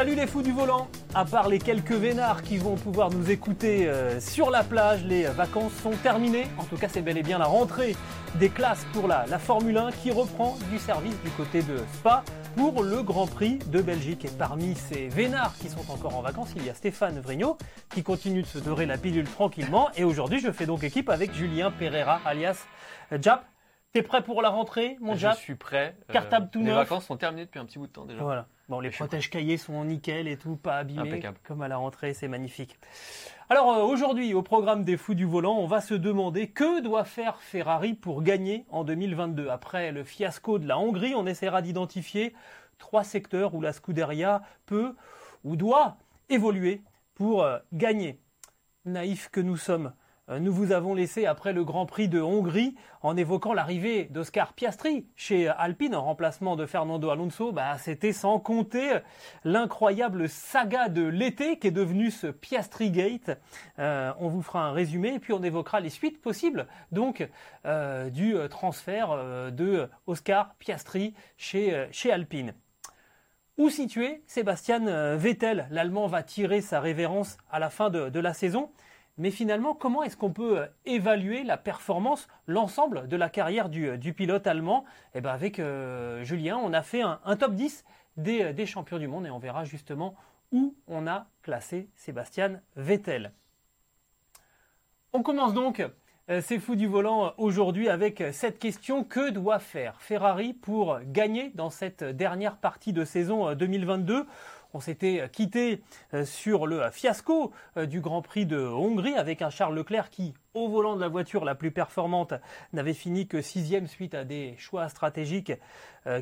Salut les fous du volant À part les quelques vénards qui vont pouvoir nous écouter euh, sur la plage, les vacances sont terminées. En tout cas, c'est bel et bien la rentrée des classes pour la, la Formule 1 qui reprend du service du côté de Spa pour le Grand Prix de Belgique. Et parmi ces vénards qui sont encore en vacances, il y a Stéphane Vrignot qui continue de se dorer la pilule tranquillement. Et aujourd'hui, je fais donc équipe avec Julien Pereira, alias Jap. T'es prêt pour la rentrée, mon Je Jap? suis prêt. Euh, Cartable tout Les neuf. vacances sont terminées depuis un petit bout de temps déjà. Voilà. Bon, les protèges cahiers sont nickel et tout, pas abîmés, Impeccable. comme à la rentrée, c'est magnifique. Alors euh, aujourd'hui, au programme des fous du volant, on va se demander que doit faire Ferrari pour gagner en 2022. Après le fiasco de la Hongrie, on essaiera d'identifier trois secteurs où la Scuderia peut ou doit évoluer pour euh, gagner. Naïfs que nous sommes, nous vous avons laissé après le Grand Prix de Hongrie en évoquant l'arrivée d'Oscar Piastri chez Alpine en remplacement de Fernando Alonso. Bah, c'était sans compter l'incroyable saga de l'été qui est devenu ce Piastri Gate. Euh, on vous fera un résumé et puis on évoquera les suites possibles donc euh, du euh, transfert euh, de Oscar Piastri chez, euh, chez Alpine. Où situé Sébastien euh, Vettel? L'Allemand va tirer sa révérence à la fin de la saison. Mais finalement, comment est-ce qu'on peut euh, évaluer la performance, l'ensemble de la carrière du, euh, pilote allemand? Eh ben avec euh, Julien, on a fait un, top 10 des, champions du monde et on verra justement où on a classé Sébastien Vettel. On commence donc euh, C'est fou du volant aujourd'hui avec cette question. Que doit faire Ferrari pour gagner dans cette dernière partie de saison euh, 2022 on s'était euh, quitté euh, sur le euh, fiasco du Grand Prix de Hongrie avec un Charles Leclerc qui, au volant de la voiture la plus performante, n'avait fini que sixième suite à des choix stratégiques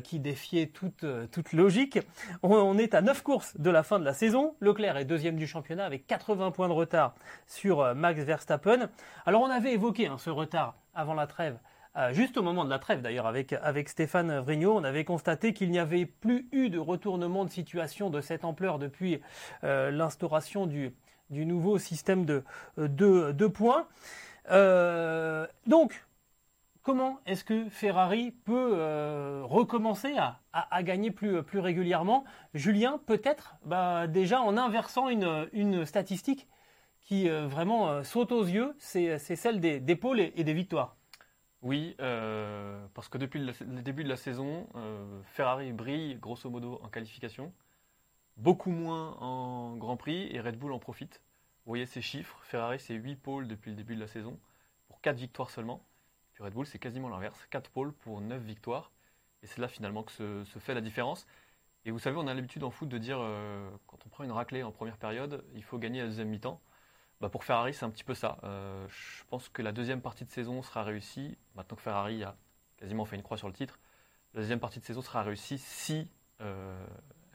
qui défiaient toute, logique. On, est à neuf courses de la fin de la saison. Leclerc est deuxième du championnat avec 80 points de retard sur Max Verstappen. Alors on avait évoqué hein, ce retard avant la trêve. Euh, juste au moment de la trêve d'ailleurs avec, Stéphane Vrignot, on avait constaté qu'il n'y avait plus eu de retournement de situation de cette ampleur depuis euh, l'instauration du, nouveau système de, de points. Euh, donc, comment est-ce que Ferrari peut euh, recommencer à, gagner plus, régulièrement? Julien, peut-être bah, déjà en inversant une, statistique qui euh, vraiment euh, saute aux yeux, c'est celle des, des pôles et des victoires. Oui, euh, parce que depuis le, début de la saison, euh, Ferrari brille grosso modo en qualification, beaucoup moins en Grand Prix et Red Bull en profite. Vous voyez ces chiffres, Ferrari c'est 8 pôles depuis le début de la saison, pour 4 victoires seulement. Puis Red Bull c'est quasiment l'inverse, 4 pôles pour 9 victoires. Et c'est là finalement que se, se fait la différence. Et vous savez, on a l'habitude en foot de dire, euh, quand on prend une raclée en première période, il faut gagner la deuxième mi-temps. Bah pour Ferrari, c'est un petit peu ça. Euh, je pense que la deuxième partie de saison sera réussie. Maintenant que Ferrari a quasiment fait une croix sur le titre, la deuxième partie de saison sera réussie si euh,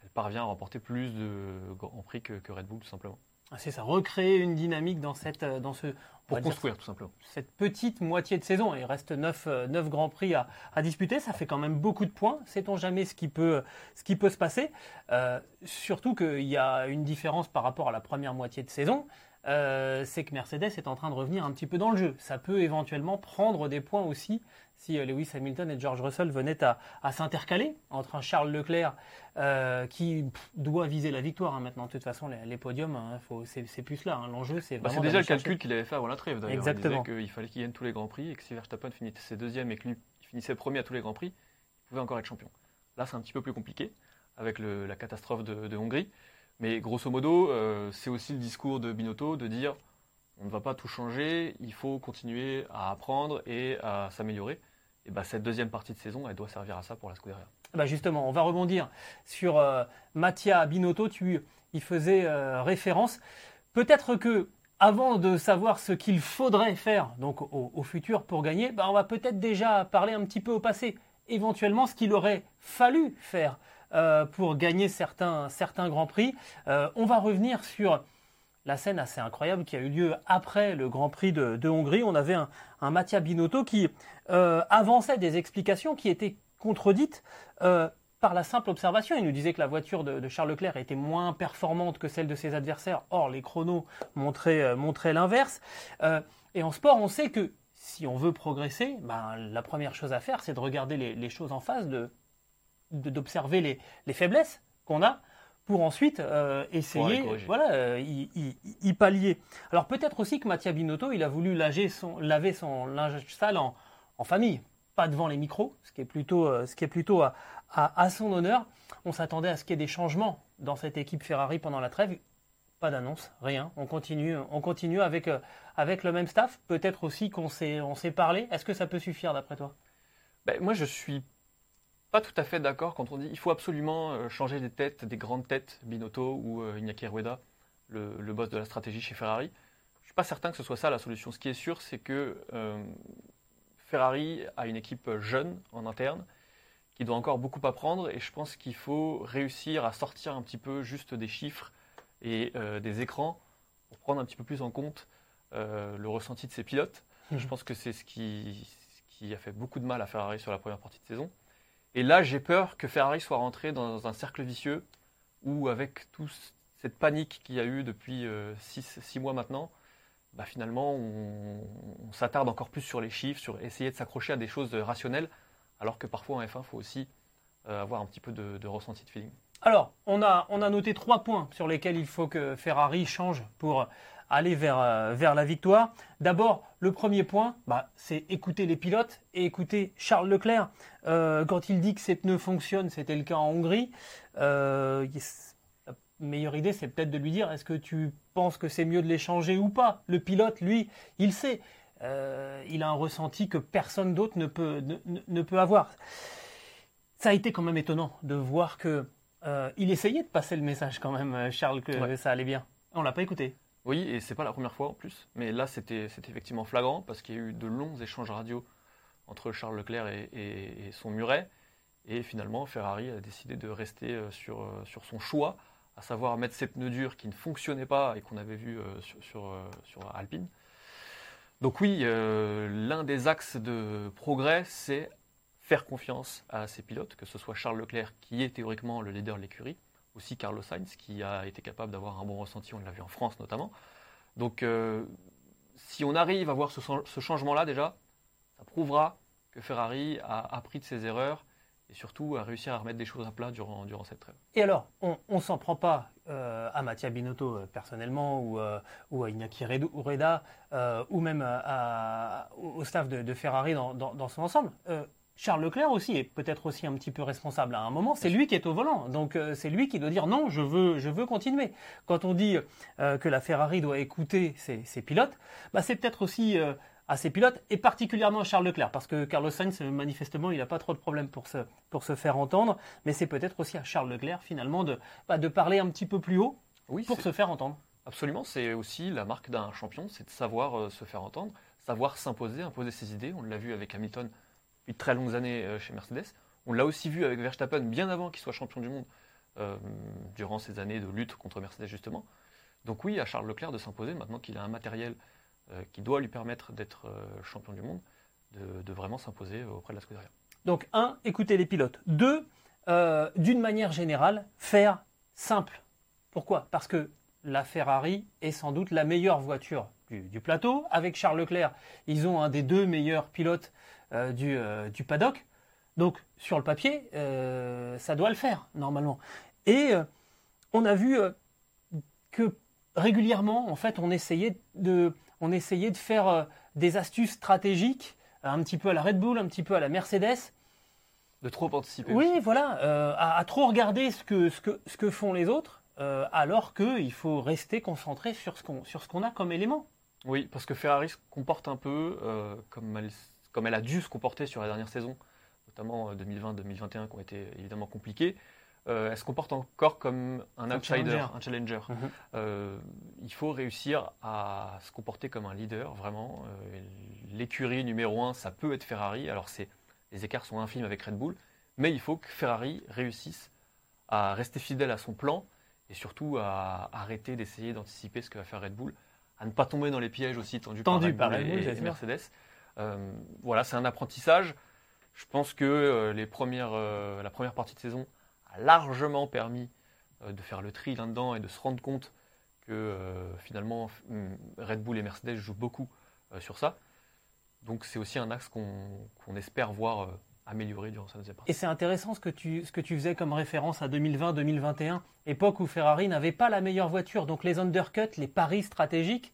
elle parvient à remporter plus de Grands Prix que, que Red Bull, tout simplement. Ah, C'est ça, recréer une dynamique dans, cette, euh, dans ce, Pour dire, construire, tout simplement. cette petite moitié de saison. Il reste 9, grands prix à, à disputer. Ça fait quand même beaucoup de points. Sait-on jamais ce qui peut, ce qui peut se passer? Euh, Surtout qu'il y a une différence par rapport à la première moitié de saison. Euh, c'est que Mercedes est en train de revenir un petit peu dans le jeu. Ça peut éventuellement prendre des points aussi si euh, Lewis Hamilton et George Russell venaient à, à s'intercaler entre un Charles Leclerc euh, qui pff, doit viser la victoire hein, maintenant. De toute façon, les, les podiums, hein, c'est plus là. hein. L'enjeu, c'est Bah, c'est déjà le calcul qu'il avait fait avant la trêve, d'ailleurs. Exactement. Il disait qu'il fallait qu'il gagne tous les Grands Prix et que si Verstappen finissait deuxième et que lui il finissait premier à tous les Grands Prix, il pouvait encore être champion. Là, c'est un petit peu plus compliqué avec le- la catastrophe de, de Hongrie. Mais grosso modo, euh, c'est aussi le discours de Binotto de dire on ne va pas tout changer, il faut continuer à apprendre et à s'améliorer. Et bah, cette deuxième partie de saison, elle doit servir à ça pour la Scuderia. Bah justement, on va rebondir sur euh, Mattia Binotto. Tu y faisais euh, référence. Peut-être que avant de savoir ce qu'il faudrait faire donc au, futur pour gagner, bah, on va peut-être déjà parler un petit peu au passé. Éventuellement, ce qu'il aurait fallu faire euh, pour gagner certains, certains grands prix. Euh, on va revenir sur la scène assez incroyable qui a eu lieu après le Grand Prix de, Hongrie. On avait un, un Mattia Binotto qui euh, avançait des explications qui étaient contredites par la simple observation. Il nous disait que la voiture de, Charles Leclerc était moins performante que celle de ses adversaires. Or, les chronos montraient, montraient l'inverse. Et en sport, on sait que si on veut progresser, ben, la première chose à faire, c'est de regarder les, les choses en face, de- d'observer les, les faiblesses qu'on a pour ensuite euh, essayer, Pour voilà, euh, y, y- y pallier. Alors peut-être aussi que Mattia Binotto, il a voulu laver son, laver son linge sale en, en famille, pas devant les micros, ce qui est plutôt, euh, ce qui est plutôt à, à- à son honneur. On s'attendait à ce qu'il y ait des changements dans cette équipe Ferrari pendant la trêve. Pas d'annonce, rien. On continue, on continue avec, avec le même staff. Peut-être aussi qu'on s'est, on s'est parlé. Est-ce que ça peut suffire d'après toi? Ben, moi, je suis pas tout à fait d'accord quand on dit il faut absolument euh, changer les têtes, des grandes têtes, Binotto ou euh, Iñaki Rueda, le, le boss de la stratégie chez Ferrari. Je suis pas certain que ce soit ça la solution. Ce qui est sûr, c'est que euh, Ferrari a une équipe jeune en interne qui doit encore beaucoup apprendre et je pense qu'il faut réussir à sortir un petit peu juste des chiffres et euh, des écrans pour prendre un petit peu plus en compte euh, le ressenti de ses pilotes. Mhm. Je pense que c'est ce qui, ce qui a fait beaucoup de mal à Ferrari sur la première partie de saison. Et là, j'ai peur que Ferrari soit rentré dans un cercle vicieux où, avec toute cette panique qu'il y a eu depuis 6 mois maintenant, bah, finalement, on, s'attarde encore plus sur les chiffres, sur essayer de s'accrocher à des choses rationnelles, alors que parfois en F1, il faut aussi euh, avoir un petit peu de, de ressenti de feeling. Alors, on a, on a noté trois points sur lesquels il faut que Ferrari change pour aller vers, euh, vers la victoire. D'abord, le premier point, bah, c'est écouter les pilotes et écouter Charles Leclerc. Euh, quand il dit que ses pneus fonctionnent, c'était le cas en Hongrie. euh, la meilleure idée, c'est peut-être de lui dire est-ce que tu penses que c'est mieux de les changer ou pas? Le pilote, lui, il sait. Euh, il a un ressenti que personne d'autre ne peut, ne- peut avoir. Ça a été quand même étonnant de voir que il essayait de passer le message quand même, Charles, que Ouais. ça allait bien. On l'a pas écouté. Oui, et c'est pas la première fois en plus, mais là c'était effectivement flagrant parce qu'il y a eu de longs échanges radio entre Charles Leclerc et, son muret, et finalement Ferrari a décidé de rester euh, sur, euh, sur son choix, à savoir mettre ces pneus durs qui ne fonctionnaient pas et qu'on avait vu euh, sur, sur, Alpine. Donc oui, l'un des axes de progrès, c'est faire confiance à ses pilotes, que ce soit Charles Leclerc qui est théoriquement le leader de l'écurie, aussi Carlos Sainz qui a été capable d'avoir un bon ressenti, on l'a vu en France notamment. Donc euh, si on arrive à voir ce, chan- ce changement-là déjà, ça prouvera que Ferrari a appris de ses erreurs et surtout a réussi à remettre des choses à plat durant, cette trêve. Et alors, on ne s'en prend pas euh, à Mattia Binotto euh, personnellement ou, à Iñaki euh, ou même à- à- au staff de, Ferrari dans son ensemble. Charles Leclerc aussi est peut-être aussi un petit peu responsable à un moment. C'est lui qui est au volant, donc euh, c'est lui qui doit dire non, je veux, je veux continuer. Quand on dit euh, que la Ferrari doit écouter ses, ses pilotes, bah, c'est peut-être aussi euh, à ses pilotes et particulièrement à Charles Leclerc, parce que Carlos Sainz manifestement il n'a pas trop de problèmes pour se, pour se faire entendre, mais c'est peut-être aussi à Charles Leclerc finalement de, bah, de parler un petit peu plus haut Oui, pour se faire entendre. Absolument, c'est aussi la marque d'un champion, c'est de savoir se faire entendre, savoir s'imposer, imposer ses idées. On l'a vu avec Hamilton depuis de très longues années euh, chez Mercedes. On l'a aussi vu avec Verstappen bien avant qu'il soit champion du monde, euh, durant ces années de lutte contre Mercedes justement. Donc oui, à Charles Leclerc de s'imposer maintenant qu'il a un matériel euh, qui doit lui permettre d'être champion du monde, de, vraiment s'imposer auprès de la Scuderia. Donc, un, écouter les pilotes. Deux, d'une manière générale, faire simple. Pourquoi? Parce que la Ferrari est sans doute la meilleure voiture du plateau. Avec Charles Leclerc, ils ont un des deux meilleurs pilotes euh, du, euh, du paddock. Donc, sur le papier, euh, ça doit le faire, normalement. Et on a vu que régulièrement, en fait, on essayait de, on essayait de faire des astuces stratégiques, un petit peu à la Red Bull, un petit peu à la Mercedes, De trop anticiper. oui, voilà, euh, à, à trop regarder ce que, ce que, ce que font les autres, euh, alors qu'il faut rester concentré sur ce qu'on sur ce qu'on a comme élément. Oui, parce que Ferrari se comporte un peu euh, comme, comme elle a dû se comporter sur la dernière saison, notamment euh, 2020-2021 qui ont été évidemment compliquées. Euh, elle se comporte encore comme un, outsider, un challenger. Mhm. Euh, il faut réussir à se comporter comme un leader, vraiment. Euh, L'écurie numéro un, ça peut être Ferrari. Alors les écarts sont infimes avec Red Bull, mais il faut que Ferrari réussisse à rester fidèle à son plan et surtout à arrêter d'essayer d'anticiper ce que va faire Red Bull, à ne pas tomber dans les pièges aussi tendus, Tendus par par Red Bull et. Mercedes. Euh, voilà, c'est un apprentissage. Je pense que euh, les premières, euh, la première partie de saison a largement permis de faire le tri là-dedans et de se rendre compte que finalement f- Red Bull et Mercedes jouent beaucoup sur ça. Donc c'est aussi un axe qu'on espère voir euh, amélioré durant sa deuxième partie. Et c'est intéressant ce que, tu, ce que tu faisais comme référence à 2020-2021, époque où Ferrari n'avait pas la meilleure voiture. Donc les undercuts, les paris stratégiques,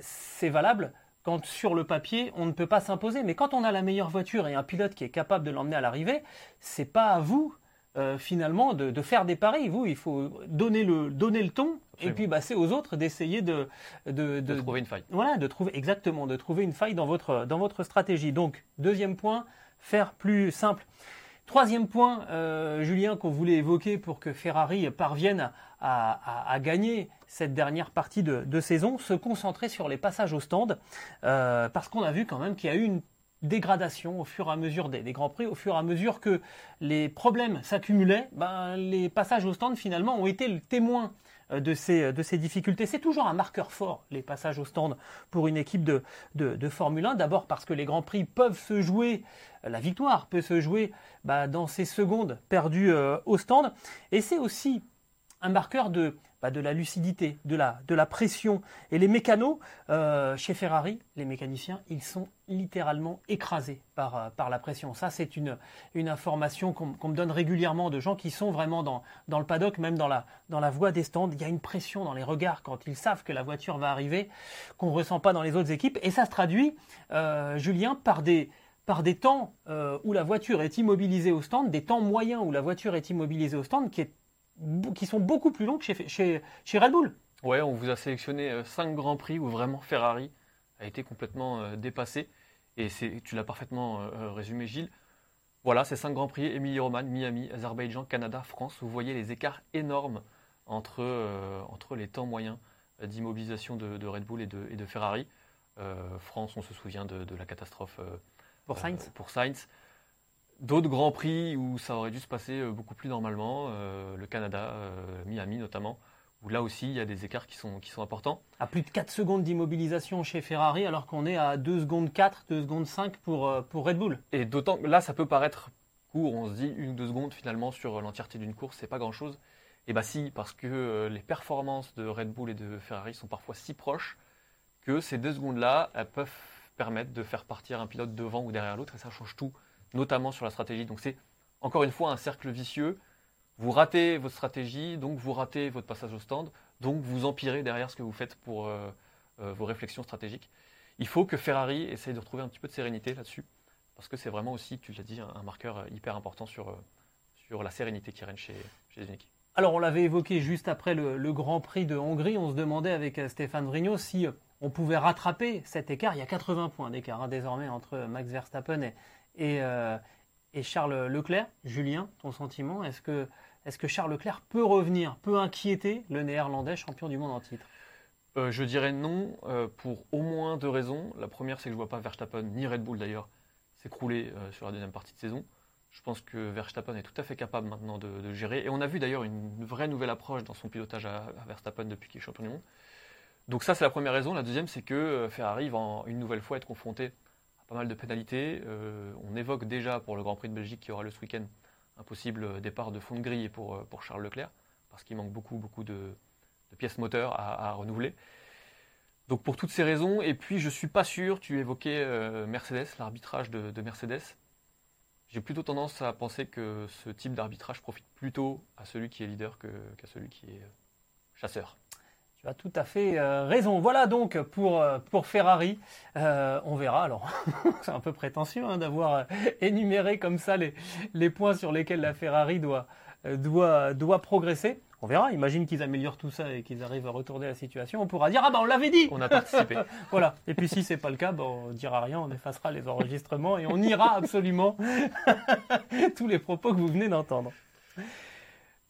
c'est valable quand sur le papier on ne peut pas s'imposer. Mais quand on a la meilleure voiture et un pilote qui est capable de l'emmener à l'arrivée, c'est pas à vous euh, finalement de, faire des paris. Vous, il faut donner le, donner le ton et puis bah, c'est aux autres d'essayer de, de, trouver une faille. Voilà, de trouver exactement, de trouver une faille dans votre, dans votre stratégie. Donc deuxième point, faire plus simple. Troisième point, euh, Julien, qu'on voulait évoquer pour que Ferrari parvienne à, gagner cette dernière partie de, saison, se concentrer sur les passages au stand, euh, parce qu'on a vu quand même qu'il y a eu une dégradation au fur et à mesure des, Grands Prix, au fur et à mesure que les problèmes s'accumulaient, ben, les passages au stand finalement ont été le témoin de ces, de ces difficultés. C'est toujours un marqueur fort, les passages au stand pour une équipe de, de, Formule 1. D'abord parce que les Grands Prix peuvent se jouer, la victoire peut se jouer bah, dans ces secondes perdues euh, au stand. Et c'est aussi un marqueur de, de la lucidité, de la, de la pression. Et les mécanos, euh, chez Ferrari, les mécaniciens, ils sont littéralement écrasés par, euh, par la pression. Ça, c'est une, une information qu'on me donne régulièrement de gens qui sont vraiment dans, dans le paddock, même dans la, dans la voie des stands. Il y a une pression dans les regards quand ils savent que la voiture va arriver, qu'on ne ressent pas dans les autres équipes. Et ça se traduit, euh, Julien, par des, par des temps où la voiture est immobilisée au stand, des temps moyens où la voiture est immobilisée au stand, qui est qui sont beaucoup plus longs que chez, chez, chez Red Bull. Ouais, on vous a sélectionné 5 euh, grands prix où vraiment Ferrari a été complètement euh, dépassé. Et tu l'as parfaitement euh, résumé, Gilles. Voilà, ces 5 grands prix Émilie-Romagne, Miami, Azerbaïdjan, Canada, France. Vous voyez les écarts énormes entre, entre les temps moyens d'immobilisation de, Red Bull et de, et de Ferrari. France, on se souvient de, la catastrophe pour Sainz. pour Sainz. D'autres grands prix où ça aurait dû se passer euh, beaucoup plus normalement, euh, le Canada, euh, Miami notamment, où là aussi il y a des écarts qui sont, qui sont importants. À plus de 4 secondes d'immobilisation chez Ferrari, alors qu'on est à 2 secondes 4, 2 secondes 5 pour, pour Red Bull. Et d'autant que là, ça peut paraître court, on se dit une ou deux secondes finalement sur l'entièreté d'une course, c'est pas grand chose. Et bah si, parce que les performances de Red Bull et de Ferrari sont parfois si proches que ces deux secondes-là, elles peuvent permettre de faire partir un pilote devant ou derrière l'autre, et ça change tout notamment sur la stratégie. Donc c'est encore une fois un cercle vicieux. Vous ratez votre stratégie, donc vous ratez votre passage au stand, donc vous empirez derrière ce que vous faites pour euh, euh, vos réflexions stratégiques. Il faut que Ferrari essaye de retrouver un petit peu de sérénité là-dessus, parce que c'est vraiment aussi, tu l'as dit, un, marqueur hyper important sur, euh, sur la sérénité qui règne chez, chez les. Alors on l'avait évoqué juste après le, Grand Prix de Hongrie, on se demandait avec Stéphane Vrigno si on pouvait rattraper cet écart. Il y a 80 points d'écart hein, désormais entre Max Verstappen et, euh, et, Charles Leclerc. Julien, ton sentiment, est-ce que, Charles Leclerc peut revenir, peut inquiéter le néerlandais champion du monde en titre? Euh, Je dirais non, euh, pour au moins deux raisons. La première, c'est que je ne vois pas Verstappen, ni Red Bull d'ailleurs, s'écrouler sur la deuxième partie de saison. Je pense que Verstappen est tout à fait capable maintenant de, gérer. Et on a vu d'ailleurs une vraie nouvelle approche dans son pilotage à, Verstappen depuis qu'il est champion du monde. Donc ça, c'est la première raison. La deuxième, c'est que Ferrari va une nouvelle fois être confronté pas mal de pénalités. Euh, on évoque déjà pour le Grand Prix de Belgique qui aura le ce week-end un possible départ de fond de grille pour, euh, pour Charles Leclerc, parce qu'il manque beaucoup, beaucoup de, pièces moteurs à, renouveler. Donc pour toutes ces raisons, et puis je ne suis pas sûr, tu évoquais euh, Mercedes, l'arbitrage de, Mercedes. J'ai plutôt tendance à penser que ce type d'arbitrage profite plutôt à celui qui est leader qu'à celui qui est chasseur. Tu as tout à fait euh, raison. Voilà donc pour, euh, pour Ferrari. Euh, on verra. Alors, c'est un peu prétentieux hein, d'avoir énuméré comme ça les, les points sur lesquels la Ferrari doit, doit, doit progresser. On verra. Imagine qu'ils améliorent tout ça et qu'ils arrivent à retourner la situation. On pourra dire ah ben on l'avait dit. On a participé. voilà. Et puis si c'est pas le cas, ben, on dira rien. On effacera les enregistrements et on ira absolument tous les propos que vous venez d'entendre.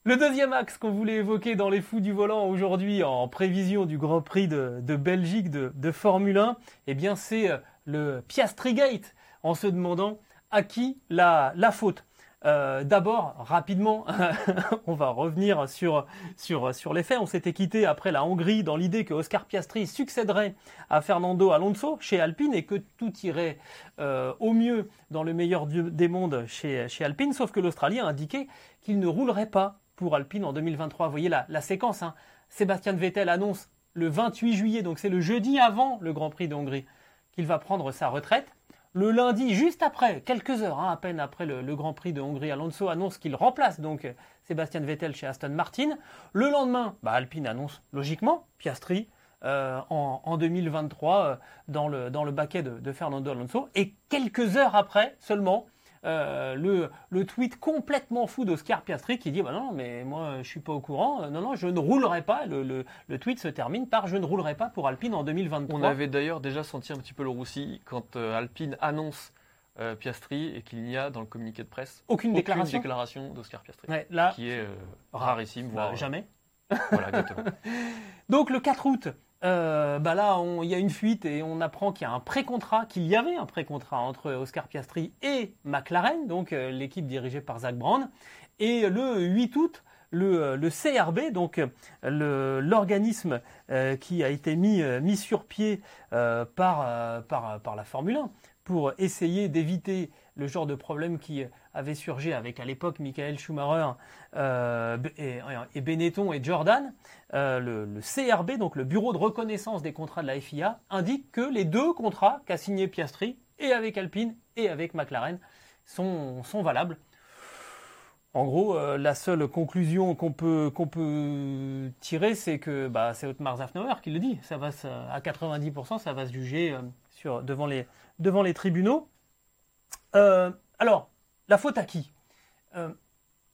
Le deuxième axe qu'on voulait évoquer dans les fous du volant aujourd'hui en prévision du Grand Prix de, Belgique de, Formule 1, eh bien c'est euh, le Piastri Gate en se demandant à qui la, la faute. Euh, d'abord, rapidement, on va revenir sur, sur, sur les faits. On s'était quitté après la Hongrie dans l'idée que Oscar Piastri succéderait à Fernando Alonso chez Alpine et que tout irait euh, au mieux dans le meilleur des mondes chez, chez Alpine, sauf que l'Australien a indiqué qu'il ne roulerait pas Alpine en 2023. Vous voyez la, la séquence. Hein. Sébastien Vettel annonce le 28 juillet, donc c'est le jeudi avant le Grand Prix de Hongrie, qu'il va prendre sa retraite. Le lundi, juste après, quelques heures, hein, à peine après le, Grand Prix de Hongrie, Alonso annonce qu'il remplace donc Sébastien Vettel chez Aston Martin. Le lendemain, bah, Alpine annonce logiquement Piastri euh, en, 2023 euh, dans le baquet de, Fernando Alonso. Et quelques heures après seulement, euh, le, le, tweet complètement fou d'Oscar Piastri qui dit bah non mais moi je suis pas au courant. Non non je ne roulerai pas. Le, le, tweet se termine par je ne roulerai pas pour Alpine en 2023 on avait d'ailleurs déjà senti un petit peu le roussi quand Alpine annonce Piastri et qu'il n'y a dans le communiqué de presse aucune, déclaration, déclaration d'Oscar Piastri. Là, qui est rarissime bah, voire jamais. voilà exactement. Donc le 4 août euh, bah là, il y a une fuite et on apprend qu'il y a un pré-contrat, qu'il y avait un pré-contrat entre Oscar Piastri et McLaren, donc euh, l'équipe dirigée par Zach Brown. Et le 8 août, le, le CRB, donc l'organisme euh, qui a été mis, mis sur pied par, par la Formule 1 pour essayer d'éviter le genre de problème qui avait surgi avec à l'époque Michael Schumacher euh, et, Benetton et Jordan, euh, le, CRB, donc le Bureau de reconnaissance des contrats de la FIA, indique que les deux contrats qu'a signé Piastri, et avec Alpine et avec McLaren, sont, valables. En gros, euh, la seule conclusion qu'on peut, peut tirer, c'est que bah, c'est Otmar Zafnauer qui le dit. Ça va à 90%, ça va se juger devant les tribunaux. Alors, la faute à qui euh,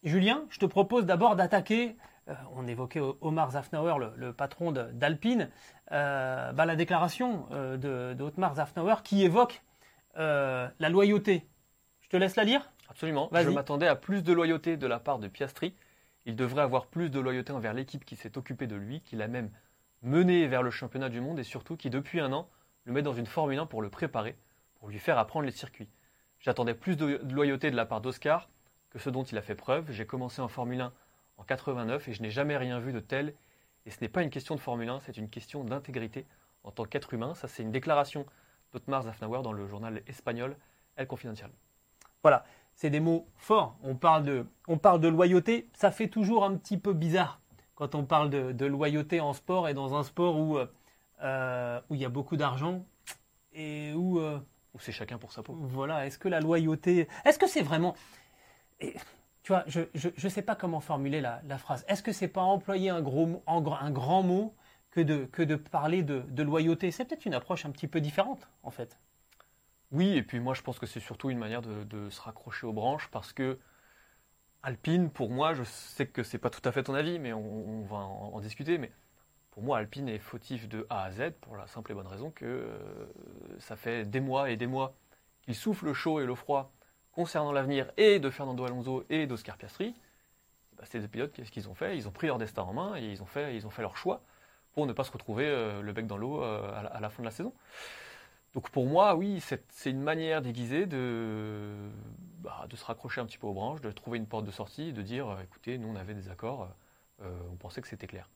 Julien, je te propose d'abord d'attaquer, euh, on évoquait Omar Zafnauer, le, patron d'Alpine, euh, bah, la déclaration de, de Otmar Zafnauer qui évoque la loyauté. Je te laisse la lire? Absolument. Je m'attendais à plus de loyauté de la part de Piastri. Il devrait avoir plus de loyauté envers l'équipe qui s'est occupée de lui, qui l'a même mené vers le championnat du monde et surtout qui, depuis un an, le met dans une Formule 1 pour le préparer, pour lui faire apprendre les circuits. J'attendais plus de loyauté de la part d'Oscar que ce dont il a fait preuve. J'ai commencé en Formule 1 en 89 et je n'ai jamais rien vu de tel. Et ce n'est pas une question de Formule 1, c'est une question d'intégrité en tant qu'être humain. Ça, c'est une déclaration d'Otmar Zafnauer dans le journal espagnol El Confidencial. Voilà, c'est des mots forts. On parle, de, loyauté. Ça fait toujours un petit peu bizarre quand on parle de, loyauté en sport et dans un sport où, euh, où il y a beaucoup d'argent et où euh, c'est chacun pour sa peau. Voilà, est-ce que la loyauté. Est-ce que c'est vraiment. tu vois, je ne sais pas comment formuler la, phrase. Est-ce que c'est pas employer un, gros, un grand mot que de, que de parler de, loyauté? C'est peut-être une approche un petit peu différente, en fait. Oui, et puis moi je pense que c'est surtout une manière de, se raccrocher aux branches parce que Alpine, pour moi, je sais que c'est pas tout à fait ton avis, mais on, va en discuter. Mais pour moi, Alpine est fautif de A à Z pour la simple et bonne raison que euh, ça fait des mois et des mois qu'il souffle le chaud et le froid concernant l'avenir et de Fernando Alonso et d'Oscar Piastri. Bah, ces deux pilotes, qu'est-ce qu'ils ont fait? Ils ont pris leur destin en main et ils ont fait, ils ont fait leur choix pour ne pas se retrouver euh, le bec dans l'eau euh, à, la fin de la saison. Donc pour moi, oui, c'est une manière déguisée bah, de se raccrocher un petit peu aux branches, de trouver une porte de sortie, de dire, écoutez, nous on avait des accords, on pensait que c'était clair.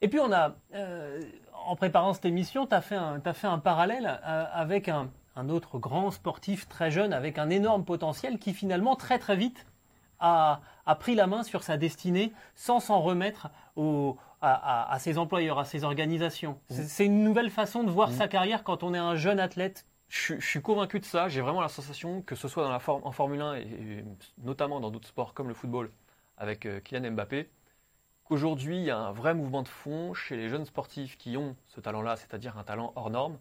Et puis on a, euh, en préparant cette émission, tu as, fait un parallèle euh, avec un, autre grand sportif très jeune, avec un énorme potentiel, qui finalement très très vite a, pris la main sur sa destinée sans s'en remettre à, ses employeurs, à ses organisations. Mmh. C'est une nouvelle façon de voir mmh. sa carrière quand on est un jeune athlète. Je, suis convaincu de ça. J'ai vraiment la sensation que ce soit dans la en Formule 1 et, notamment dans d'autres sports comme le football avec euh, Kylian Mbappé, qu'aujourd'hui, il y a un vrai mouvement de fond chez les jeunes sportifs qui ont ce talent-là, c'est-à-dire un talent hors norme,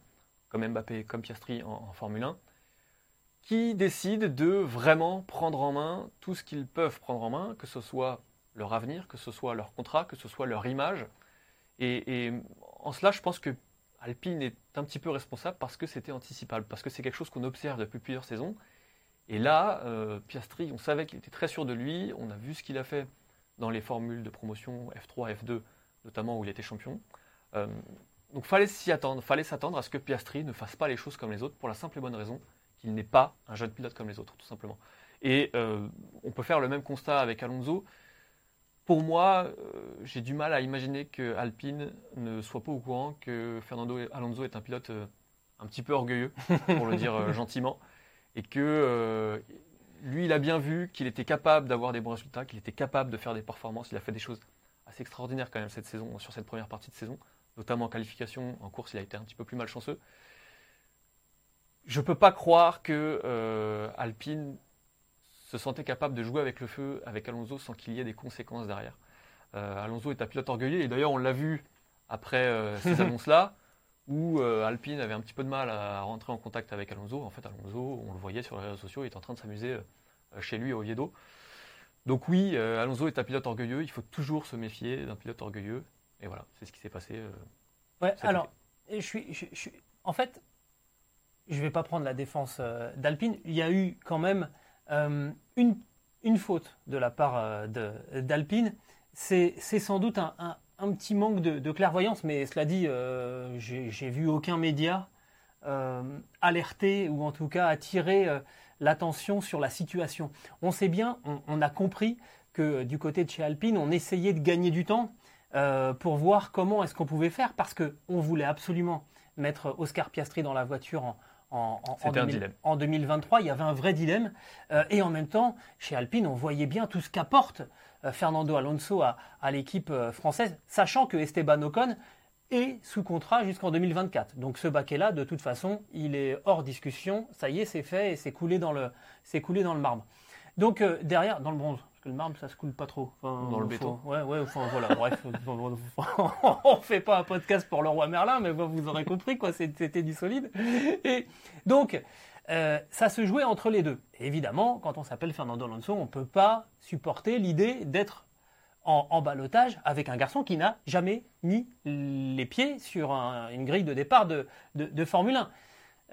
comme Mbappé, comme Piastri en, Formule 1, qui décident de vraiment prendre en main tout ce qu'ils peuvent prendre en main, que ce soit leur avenir, que ce soit leur contrat, que ce soit leur image. Et, en cela, je pense que Alpine est un petit peu responsable parce que c'était anticipable, parce que c'est quelque chose qu'on observe depuis plusieurs saisons. Et là, euh, Piastri, on savait qu'il était très sûr de lui, on a vu ce qu'il a fait dans les formules de promotion F3, F2, notamment où il était champion. Euh, donc fallait s'y attendre, fallait s'attendre à ce que Piastri ne fasse pas les choses comme les autres pour la simple et bonne raison qu'il n'est pas un jeune pilote comme les autres, tout simplement. Et euh, on peut faire le même constat avec Alonso. Pour moi, euh, j'ai du mal à imaginer que Alpine ne soit pas au courant que Fernando Alonso est un pilote un petit peu orgueilleux, pour le dire gentiment, et que lui, il a bien vu qu'il était capable d'avoir des bons résultats, qu'il était capable de faire des performances. Il a fait des choses assez extraordinaires quand même cette saison, sur cette première partie de saison, notamment en qualification, en course, il a été un petit peu plus malchanceux. je peux pas croire que euh, Alpine se sentait capable de jouer avec le feu avec Alonso sans qu'il y ait des conséquences derrière. Euh, Alonso est un pilote orgueilleux et d'ailleurs on l'a vu après euh, ces annonces-là où euh, Alpine avait un petit peu de mal à rentrer en contact avec Alonso. En fait, Alonso, on le voyait sur les réseaux sociaux, il est en train de s'amuser euh, chez lui à Oviedo. Donc oui, euh, Alonso est un pilote orgueilleux, il faut toujours se méfier d'un pilote orgueilleux. Et voilà, c'est ce qui s'est passé. euh. Ouais, alors, je suis, je, je suis- en fait, je vais pas prendre la défense d'Alpine. Il y a eu quand même une, une faute de la part d'Alpine. C'est c'est sans doute un, un- un petit manque de, de clairvoyance, mais cela dit, euh, j'ai vu aucun média euh, alerter ou en tout cas attirer euh, l'attention sur la situation. On sait bien, on, on a compris que du côté de chez Alpine, on essayait de gagner du temps pour voir comment est-ce qu'on pouvait faire parce que on voulait absolument mettre Oscar Piastri dans la voiture en, en, en- en C'était un 2000 dilemme. en 2023. Il y avait un vrai dilemme Euh, et en même temps, chez Alpine, on voyait bien tout ce qu'apporte Fernando Alonso à, à l'équipe euh, française, sachant que Esteban Ocon est sous contrat jusqu'en 2024. Donc ce baquet-là, de toute façon, il est hors discussion. Ça y est, c'est fait et c'est coulé dans le, c'est coulé dans le marbre. Donc euh, derrière, dans le bronze, parce que le marbre, ça se coule pas trop. Enfin, Dans le faut- béton. Ouais, ouais, enfin voilà, bref. on fait pas un podcast pour le roi Merlin, mais vous aurez compris, quoi, c'était du solide. Et donc, euh, ça se jouait entre les deux. Évidemment, quand on s'appelle Fernando Alonso, on peut pas supporter l'idée d'être en, en balotage avec un garçon qui n'a jamais mis les pieds sur un- une grille de départ de, Formule 1.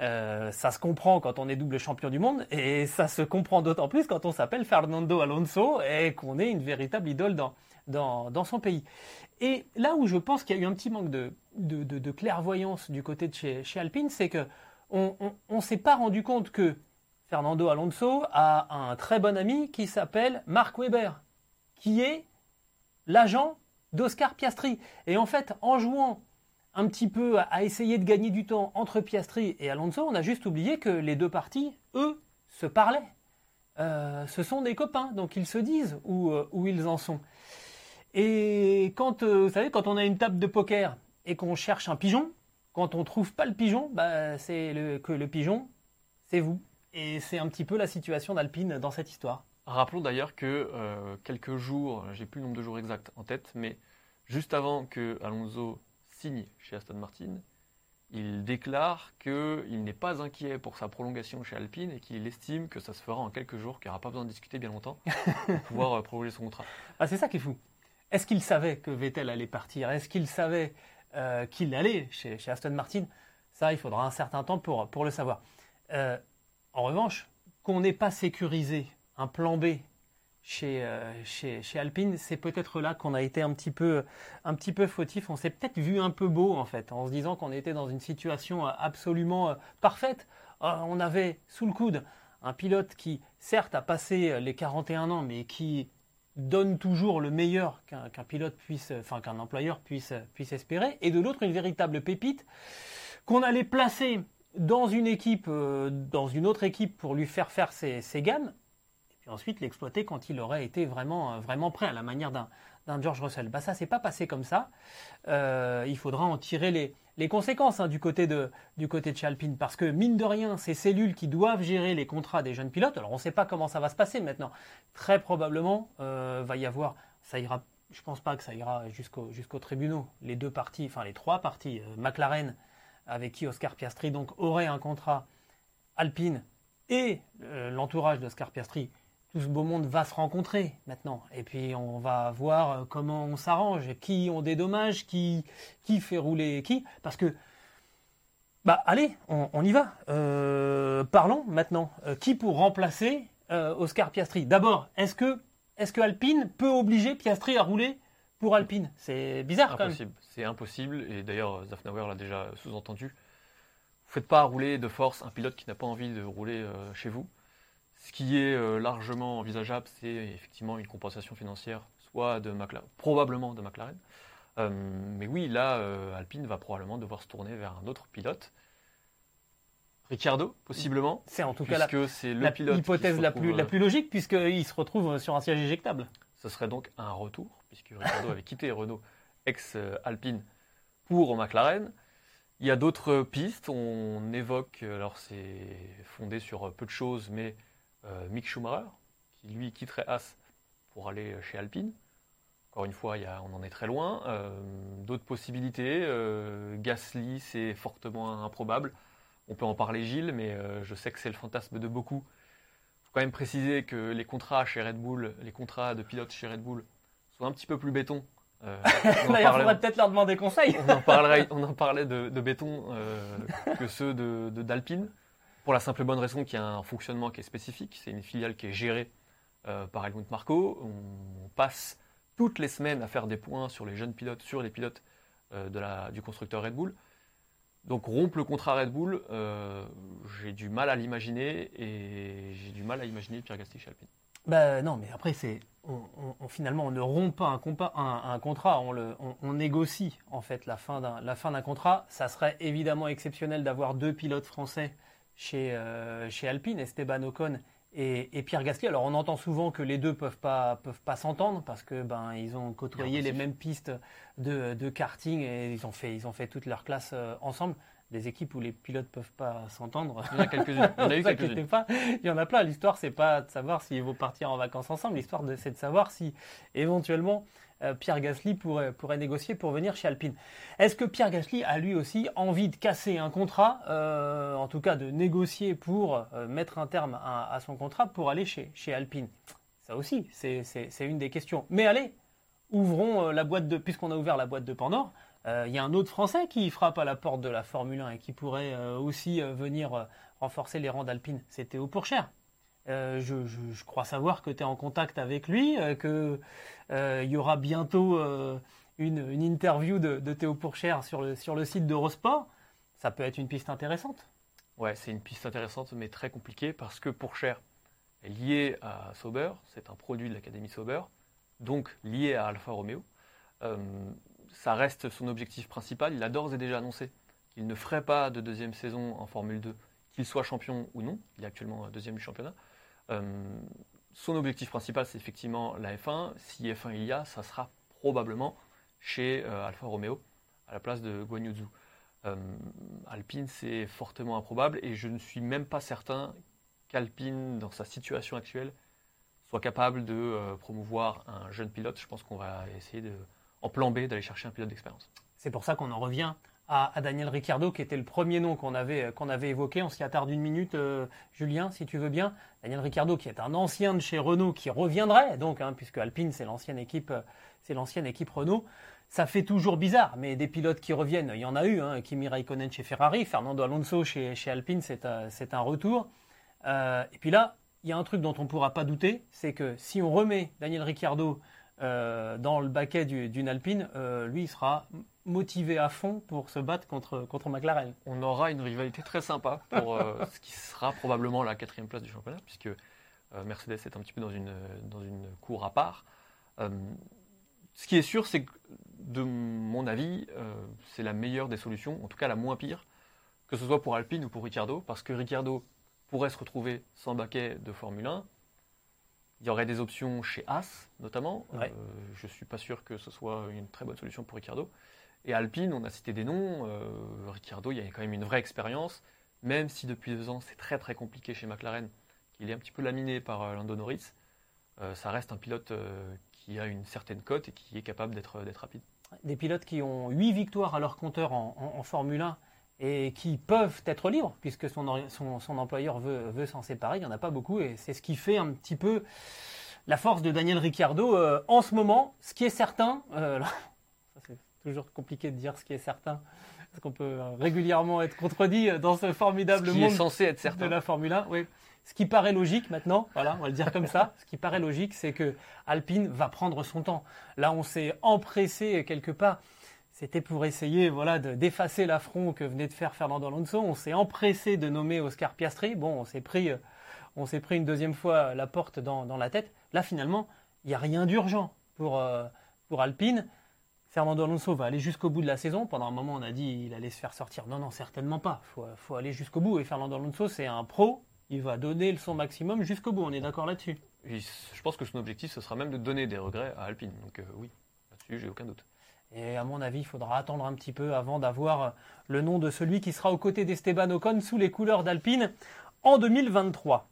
Euh, ça se comprend quand on est double champion du monde et ça se comprend d'autant plus quand on s'appelle Fernando Alonso et qu'on est une véritable idole dans, son pays. Et là où je pense qu'il y a eu un petit manque de, clairvoyance du côté de chez Alpine, c'est que on, on s'est pas rendu compte que Fernando Alonso a un très bon ami qui s'appelle Mark Webber, qui est l'agent d'Oscar Piastri. Et en fait, en jouant un petit peu à, à essayer de gagner du temps entre Piastri et Alonso, on a juste oublié que les deux parties, eux, se parlaient. Euh, ce sont des copains, donc ils se disent où, euh, où ils en sont. Et quand, euh, vous savez, quand on a une table de poker et qu'on cherche un pigeon, quand on trouve pas le pigeon, bah, c'est le, que le pigeon, c'est vous. Et c'est un petit peu la situation d'Alpine dans cette histoire. Rappelons d'ailleurs que euh, quelques jours, j'ai plus le nombre de jours exact en tête, mais juste avant que Alonso signe chez Aston Martin, il déclare qu'il n'est pas inquiet pour sa prolongation chez Alpine et qu'il estime que ça se fera en quelques jours, qu'il n'y aura pas besoin de discuter bien longtemps pour pouvoir euh, prolonger son contrat. Ah, c'est ça qui est fou. Est-ce qu'il savait que Vettel allait partir? Est-ce qu'il savait euh, qu'il allait chez, Aston Martin Ça, il faudra un certain temps pour, le savoir. Euh, en revanche, qu'on n'ait pas sécurisé un plan B chez, euh, chez, chez Alpine, c'est peut-être là qu'on a été un petit peu, un petit peu fautif. On s'est peut-être vu un peu beau, en fait, en se disant qu'on était dans une situation absolument parfaite. On avait sous le coude un pilote qui, certes, a passé les 41 ans, mais qui donne toujours le meilleur qu'un pilote puisse, enfin qu'un employeur puisse, puisse espérer, et de l'autre une véritable pépite qu'on allait placer dans une équipe, euh, dans une autre équipe pour lui faire faire ses, ses gammes, et ensuite l'exploiter quand il aurait été vraiment, euh, vraiment prêt à la manière d'un George Russell. Bah ça s'est pas passé comme ça. Euh, il faudra en tirer les, les conséquences hein, du, côté de, du côté de chez Alpine, parce que mine de rien, ces cellules qui doivent gérer les contrats des jeunes pilotes, alors on ne sait pas comment ça va se passer maintenant, très probablement euh, va y avoir, ça ira, je pense pas que ça ira jusqu'au jusqu'aux tribunaux. Les deux parties, enfin les trois parties, euh, McLaren avec qui Oscar Piastri donc aurait un contrat, Alpine et l'entourage d'Oscar Piastri, tout ce beau monde va se rencontrer maintenant. Et puis on va voir euh, comment on s'arrange, qui on dédommage, qui, qui fait rouler qui. Parce que, bah allez, on, y va. Euh, parlons maintenant. Euh, qui pour remplacer Oscar Piastri? D'abord, est-ce que, est que Alpine peut obliger Piastri à rouler pour Alpine? C'est bizarre quand. Impossible. C'est impossible. Et d'ailleurs, Zafnauer l'a déjà sous-entendu. Vous faites pas rouler de force un pilote qui n'a pas envie de rouler chez vous. Ce qui est euh, largement envisageable, c'est effectivement une compensation financière, soit de McLaren, probablement de McLaren. Euh, mais oui, là, euh, Alpine va probablement devoir se tourner vers un autre pilote. Ricciardo, possiblement, C'est en tout cas la, le pilote. hypothèse se la plus, la plus logique, puisqu'il se retrouve sur un siège éjectable. Ce serait donc un retour, puisque Ricciardo avait quitté Renault ex-Alpine pour McLaren. Il y a d'autres pistes. On évoque, alors c'est fondé sur peu de choses, mais Mick Schumacher, qui lui quitterait As pour aller chez Alpine. Encore une fois, il y a, on en est très loin. Euh, d'autres possibilités. Euh, Gasly, c'est fortement improbable. On peut en parler, Gilles, mais je sais que c'est le fantasme de beaucoup. Il faut quand même préciser que les contrats chez Red Bull, les contrats de pilotes chez Red Bull, sont un petit peu plus béton euh, il faudrait peut-être leur demander conseil. on, en parlerait, on en parlait de, béton euh, que ceux de, d'Alpine, pour la simple et bonne raison qu'il y a un fonctionnement qui est spécifique. C'est une filiale qui est gérée euh, par Helmut Marko. On passe toutes les semaines à faire des points sur les jeunes pilotes, sur les pilotes la, du constructeur Red Bull. Donc rompre le contrat Red Bull, j'ai du mal à l'imaginer et j'ai du mal à imaginer Pierre Gasly chez Alpine. Ben non, mais après, c'est, finalement, on ne rompt pas un, contrat, on, on, négocie en fait la fin d'un contrat. Ça serait évidemment exceptionnel d'avoir deux pilotes français chez, euh, chez Alpine, Esteban Ocon et, Pierre Gasly. Alors on entend souvent que les deux peuvent pas peuvent pas s'entendre parce que ben ils ont côtoyé les mêmes pistes de, de, karting et ils ont fait ils ont fait toute leur classe euh, ensemble des équipes où les pilotes peuvent pas s'entendre. Il y en a quelques-unes. Il y en a eu quelques-unes. Il y en a plein. L'histoire, c'est pas de savoir s'ils vont partir en vacances ensemble. L'histoire, c'est de savoir si éventuellement Pierre Gasly pourrait, négocier pour venir chez Alpine. Est-ce que Pierre Gasly a lui aussi envie de casser un contrat, euh, en tout cas de négocier pour euh, mettre un terme à, son contrat pour aller chez, chez Alpine? Ça aussi, c'est une des questions. Mais allez, ouvrons la boîte de, puisqu'on a ouvert la boîte de Pandore, il euh, y a un autre Français qui frappe à la porte de la Formule 1 et qui pourrait euh, aussi euh, venir renforcer les rangs d'Alpine. C'est Théo Pourchère. Je, crois savoir que tu es en contact avec lui, qu'il y aura bientôt une, interview de, Théo Pourchère sur le, sur le site d'Eurosport. Ça peut être une piste intéressante. Ouais, c'est une piste intéressante, mais très compliquée parce que Pourchère est lié à Sauber, c'est un produit de l'Académie Sauber, donc lié à Alfa Romeo ça reste son objectif principal. Il a d'ores et déjà annoncé qu'il ne ferait pas de deuxième saison en Formule 2, qu'il soit champion ou non. Il est actuellement deuxième du championnat. Euh, son objectif principal, c'est effectivement la F1. Si F1 il y a, ça sera probablement chez euh, Alfa Romeo, à la place de Guan euh, Alpine, c'est fortement improbable et je ne suis même pas certain qu'Alpine, dans sa situation actuelle, soit capable de promouvoir un jeune pilote. Je pense qu'on va essayer en plan B d'aller chercher un pilote d'expérience. C'est pour ça qu'on en revient à, Daniel Ricciardo, qui était le premier nom qu'on avait, avait évoqué. On s'y attarde une minute, euh, Julien, si tu veux bien. Daniel Ricciardo, qui est un ancien de chez Renault, qui reviendrait, donc, hein, puisque Alpine, c'est l'ancienne équipe, euh, équipe Renault. Ça fait toujours bizarre, mais des pilotes qui reviennent, il y en a eu. Hein, Kimi Raikkonen chez Ferrari, Fernando Alonso chez, Alpine, c'est, euh, un retour. et puis là, il y a un truc dont on ne pourra pas douter, c'est que si on remet Daniel Ricciardo euh, dans le baquet d'une Alpine, euh, lui, il sera motivé à fond pour se battre contre, contre McLaren. On aura une rivalité très sympa pour euh, ce qui sera probablement la quatrième place du championnat, puisque Mercedes est un petit peu dans une, dans une cour à part. ce qui est sûr, c'est que, de mon avis, c'est la meilleure des solutions, en tout cas la moins pire, que ce soit pour Alpine ou pour Ricciardo, parce que Ricciardo pourrait se retrouver sans baquet de Formule 1, il y aurait des options chez As, notamment. Euh, je ne suis pas sûr que ce soit une très bonne solution pour Ricciardo. Et Alpine, on a cité des noms. Euh, Ricciardo, il y a quand même une vraie expérience, même si depuis deux ans, c'est très très compliqué chez McLaren, qu'il est un petit peu laminé par euh, Lando Norris. ça reste un pilote qui a une certaine cote et qui est capable d'être rapide. Des pilotes qui ont huit victoires à leur compteur en, Formule 1 et qui peuvent être libres, puisque son, son, employeur veut, veut s'en séparer. Il n'y en a pas beaucoup, et c'est ce qui fait un petit peu la force de Daniel Ricciardo euh, en ce moment. Ce qui est certain, euh, toujours compliqué de dire ce qui est certain, parce qu'on peut euh, régulièrement être contredit dans ce formidable monde censé être certain. de la Formule 1. Oui. Ce qui paraît logique maintenant, voilà, on va le dire comme ça, ce qui paraît logique, c'est que Alpine va prendre son temps. Là, on s'est empressé quelque part c'était pour essayer voilà, d'effacer l'affront que venait de faire Fernando Alonso. On s'est empressé de nommer Oscar Piastri. Bon, on s'est pris, euh, on s'est pris une deuxième fois la porte dans, la tête. Là, finalement, il n'y a rien d'urgent pour, euh, pour Alpine. Fernando Alonso va aller jusqu'au bout de la saison. Pendant un moment, on a dit qu'il allait se faire sortir. Non, non, certainement pas. Il faut, faut, aller jusqu'au bout. Et Fernando Alonso, c'est un pro. Il va donner son maximum jusqu'au bout. On est d'accord là-dessus. Je pense que son objectif, ce sera même de donner des regrets à Alpine. Donc euh, oui, là-dessus, j'ai aucun doute. Et à mon avis, il faudra attendre un petit peu avant d'avoir le nom de celui qui sera aux côtés d'Esteban Ocon sous les couleurs d'Alpine en 2023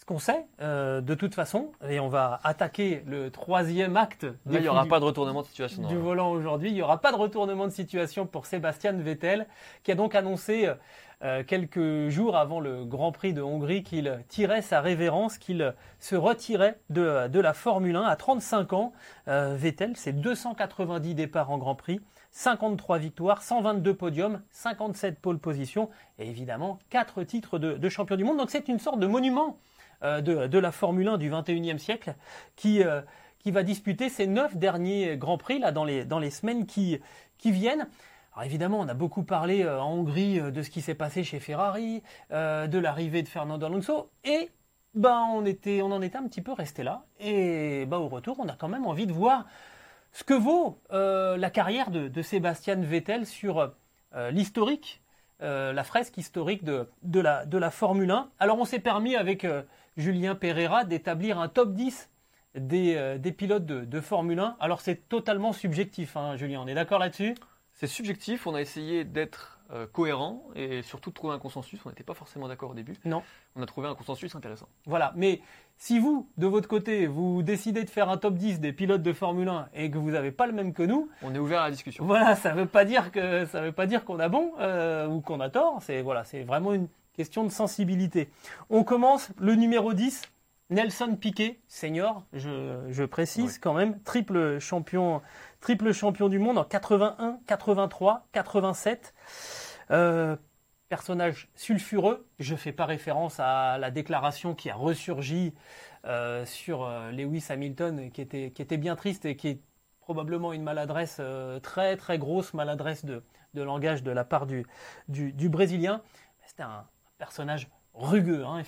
ce qu'on sait euh, de toute façon, et on va attaquer le troisième acte. Là, il n'y aura pas de retournement de situation. Du volant aujourd'hui, il n'y aura pas de retournement de situation pour Sébastien Vettel, qui a donc annoncé euh, quelques jours avant le Grand Prix de Hongrie qu'il tirait sa révérence, qu'il se retirait de, de, la Formule 1 à 35 ans. Euh, Vettel, c'est 290 départs en Grand Prix. 53 victoires, 122 podiums, 57 pole positions et évidemment 4 titres de, de champion du monde. Donc c'est une sorte de monument euh, de, la Formule 1 du 21e siècle qui, euh, qui va disputer ses 9 derniers Grands Prix là, dans, les, dans les semaines qui, qui viennent. Alors évidemment, on a beaucoup parlé euh, en Hongrie de ce qui s'est passé chez Ferrari, de l'arrivée de Fernando Alonso, et ben, on, était, on en était un petit peu resté là. Et ben, au retour, on a quand même envie de voir ce que vaut la carrière de, Sébastien Vettel sur l'historique, la fresque historique de, de, la, de la Formule 1. Alors on s'est permis avec Julien Pereira d'établir un top 10 euh, des, pilotes de, Formule 1. Alors c'est totalement subjectif, hein, Julien, on est d'accord là-dessus? C'est subjectif, on a essayé d'être euh, cohérent et surtout de trouver un consensus. On n'était pas forcément d'accord au début. Non. On a trouvé un consensus intéressant. Voilà, mais si vous, de votre côté, vous décidez de faire un top 10 des pilotes de Formule 1 et que vous n'avez pas le même que nous, on est ouvert à la discussion. Voilà, ça ne veut pas dire que ça veut pas dire qu'on a bon euh, ou qu'on a tort. C'est voilà, c'est vraiment une Question de sensibilité. On commence le numéro 10, Nelson Piquet, senior, je, précise quand même, triple champion, triple champion du monde en 81, 83, 87. personnage sulfureux. Je ne fais pas référence à la déclaration qui a ressurgi euh, sur euh, Lewis Hamilton, qui était, qui était bien triste et qui est probablement une maladresse, euh, très très grosse maladresse de, langage de la part du, du, du Brésilien. C'était un, personnage rugueux. Hein.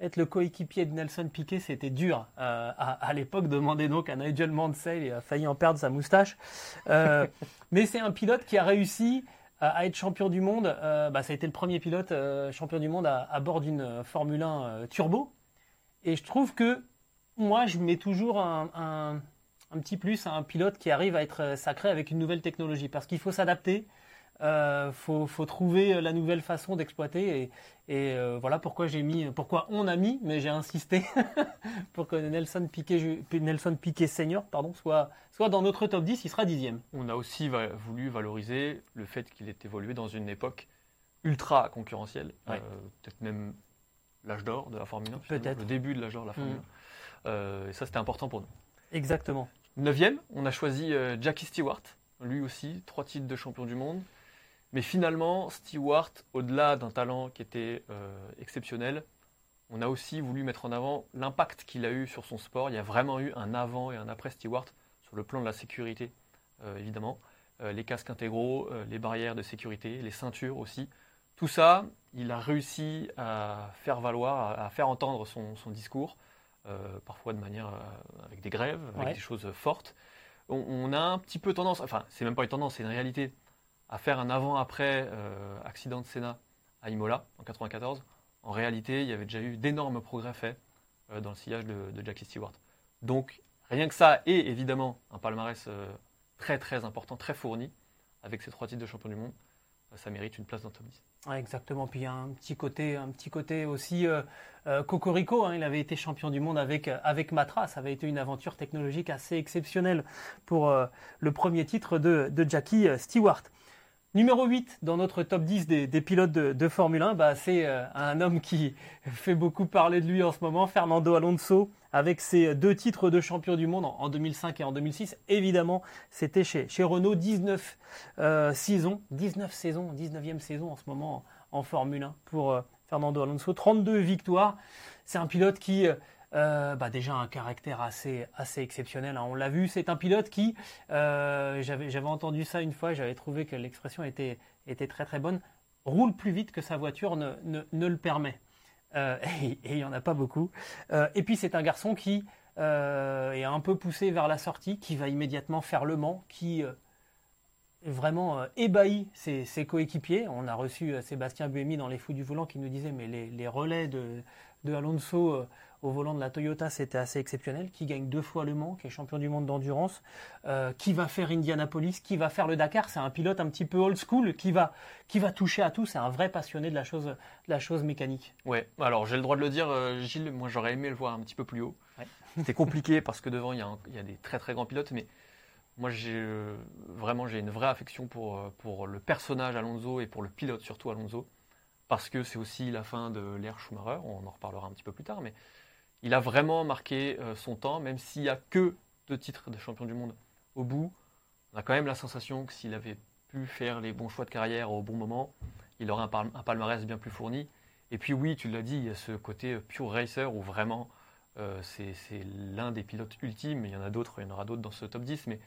être le coéquipier de Nelson Piquet, c'était dur euh, à, l'époque. Demandez donc à Nigel Mansell, il a failli en perdre sa moustache. Euh, mais c'est un pilote qui a réussi à, être champion du monde. Euh, bah, ça a été le premier pilote champion du monde à, bord d'une Formule 1 turbo. Et je trouve que moi, je mets toujours un, petit plus à un pilote qui arrive à être sacré avec une nouvelle technologie. Parce qu'il faut s'adapter. Euh, faut, trouver la nouvelle façon d'exploiter et, euh, voilà pourquoi j'ai mis, pourquoi on a mis, mais j'ai insisté pour que Nelson Piquet, Nelson Piquet senior, pardon, soit, soit dans notre top 10, il sera dixième. On a aussi voulu valoriser le fait qu'il ait évolué dans une époque ultra concurrentielle, euh, peut-être même l'âge d'or de la Formule 1, peut-être le début de l'âge d'or de la Formule 1. Mm. et ça, c'était important pour nous. Exactement. Neuvième, on a choisi Jackie Stewart, lui aussi, trois titres de champion du monde. Mais finalement, Stewart, au-delà d'un talent qui était euh, exceptionnel, on a aussi voulu mettre en avant l'impact qu'il a eu sur son sport. Il y a vraiment eu un avant et un après Stewart sur le plan de la sécurité, euh, évidemment. Euh, les casques intégraux, les barrières de sécurité, les ceintures aussi. Tout ça, il a réussi à faire valoir, à, faire entendre son, discours, parfois de manière avec des grèves, avec des choses fortes. On, on, a un petit peu tendance, enfin, c'est même pas une tendance, c'est une réalité à faire un avant-après euh, accident de Sénat à Imola en 94. En réalité, il y avait déjà eu d'énormes progrès faits euh, dans le sillage de, Jackie Stewart. Donc, rien que ça, et évidemment un palmarès euh, très très important, très fourni, avec ces trois titres de champion du monde, ça mérite une place dans le top 10. exactement. Puis il y a un petit côté, un petit côté aussi Cocorico. Hein. il avait été champion du monde avec, avec Matra. Ça avait été une aventure technologique assez exceptionnelle pour le premier titre de Jackie Stewart. Numéro 8 dans notre top 10 des, pilotes de, Formule 1, bah, c'est euh, un homme qui fait beaucoup parler de lui en ce moment, Fernando Alonso, avec ses deux titres de champion du monde en, 2005 et en 2006. Évidemment, c'était chez, chez, Renault, 19 euh, saisons, 19 saisons, 19e saison en ce moment en, Formule 1 pour euh, Fernando Alonso, 32 victoires. C'est un pilote qui euh, bah déjà un caractère assez, assez exceptionnel. Hein. On l'a vu, c'est un pilote qui, euh, j'avais entendu ça une fois, j'avais trouvé que l'expression était, était très très bonne, roule plus vite que sa voiture ne, ne, le permet. Euh, et il n'y en a pas beaucoup. et puis c'est un garçon qui est un peu poussé vers la sortie, qui va immédiatement faire le Mans, qui vraiment ébahit ses, ses coéquipiers. On a reçu Sébastien Buemi dans les Fous du Volant qui nous disait mais les, les relais de, de Alonso au volant de la Toyota, c'était assez exceptionnel, qui gagne deux fois Le Mans, qui est champion du monde d'endurance, euh, qui va faire Indianapolis, qui va faire le Dakar. C'est un pilote un petit peu old school, qui va, qui va toucher à tout. C'est un vrai passionné de la chose, de la chose mécanique. Ouais, alors j'ai le droit de le dire, euh, Gilles, moi j'aurais aimé le voir un petit peu plus haut. C'était compliqué parce que devant il y, a il y, a des très très grands pilotes, mais moi j'ai euh, vraiment j'ai une vraie affection pour, pour le personnage Alonso et pour le pilote surtout Alonso parce que c'est aussi la fin de l'ère Schumacher, on en reparlera un petit peu plus tard, mais il a vraiment marqué euh, son temps, même s'il n'y a que deux titres de champion du monde au bout. On a quand même la sensation que s'il avait pu faire les bons choix de carrière au bon moment, il aurait un, palmarès bien plus fourni. Et puis oui, tu l'as dit, il y a ce côté euh, pure racer où vraiment euh, c'est l'un des pilotes ultimes. Il y en a d'autres, il y en aura d'autres dans ce top 10, mais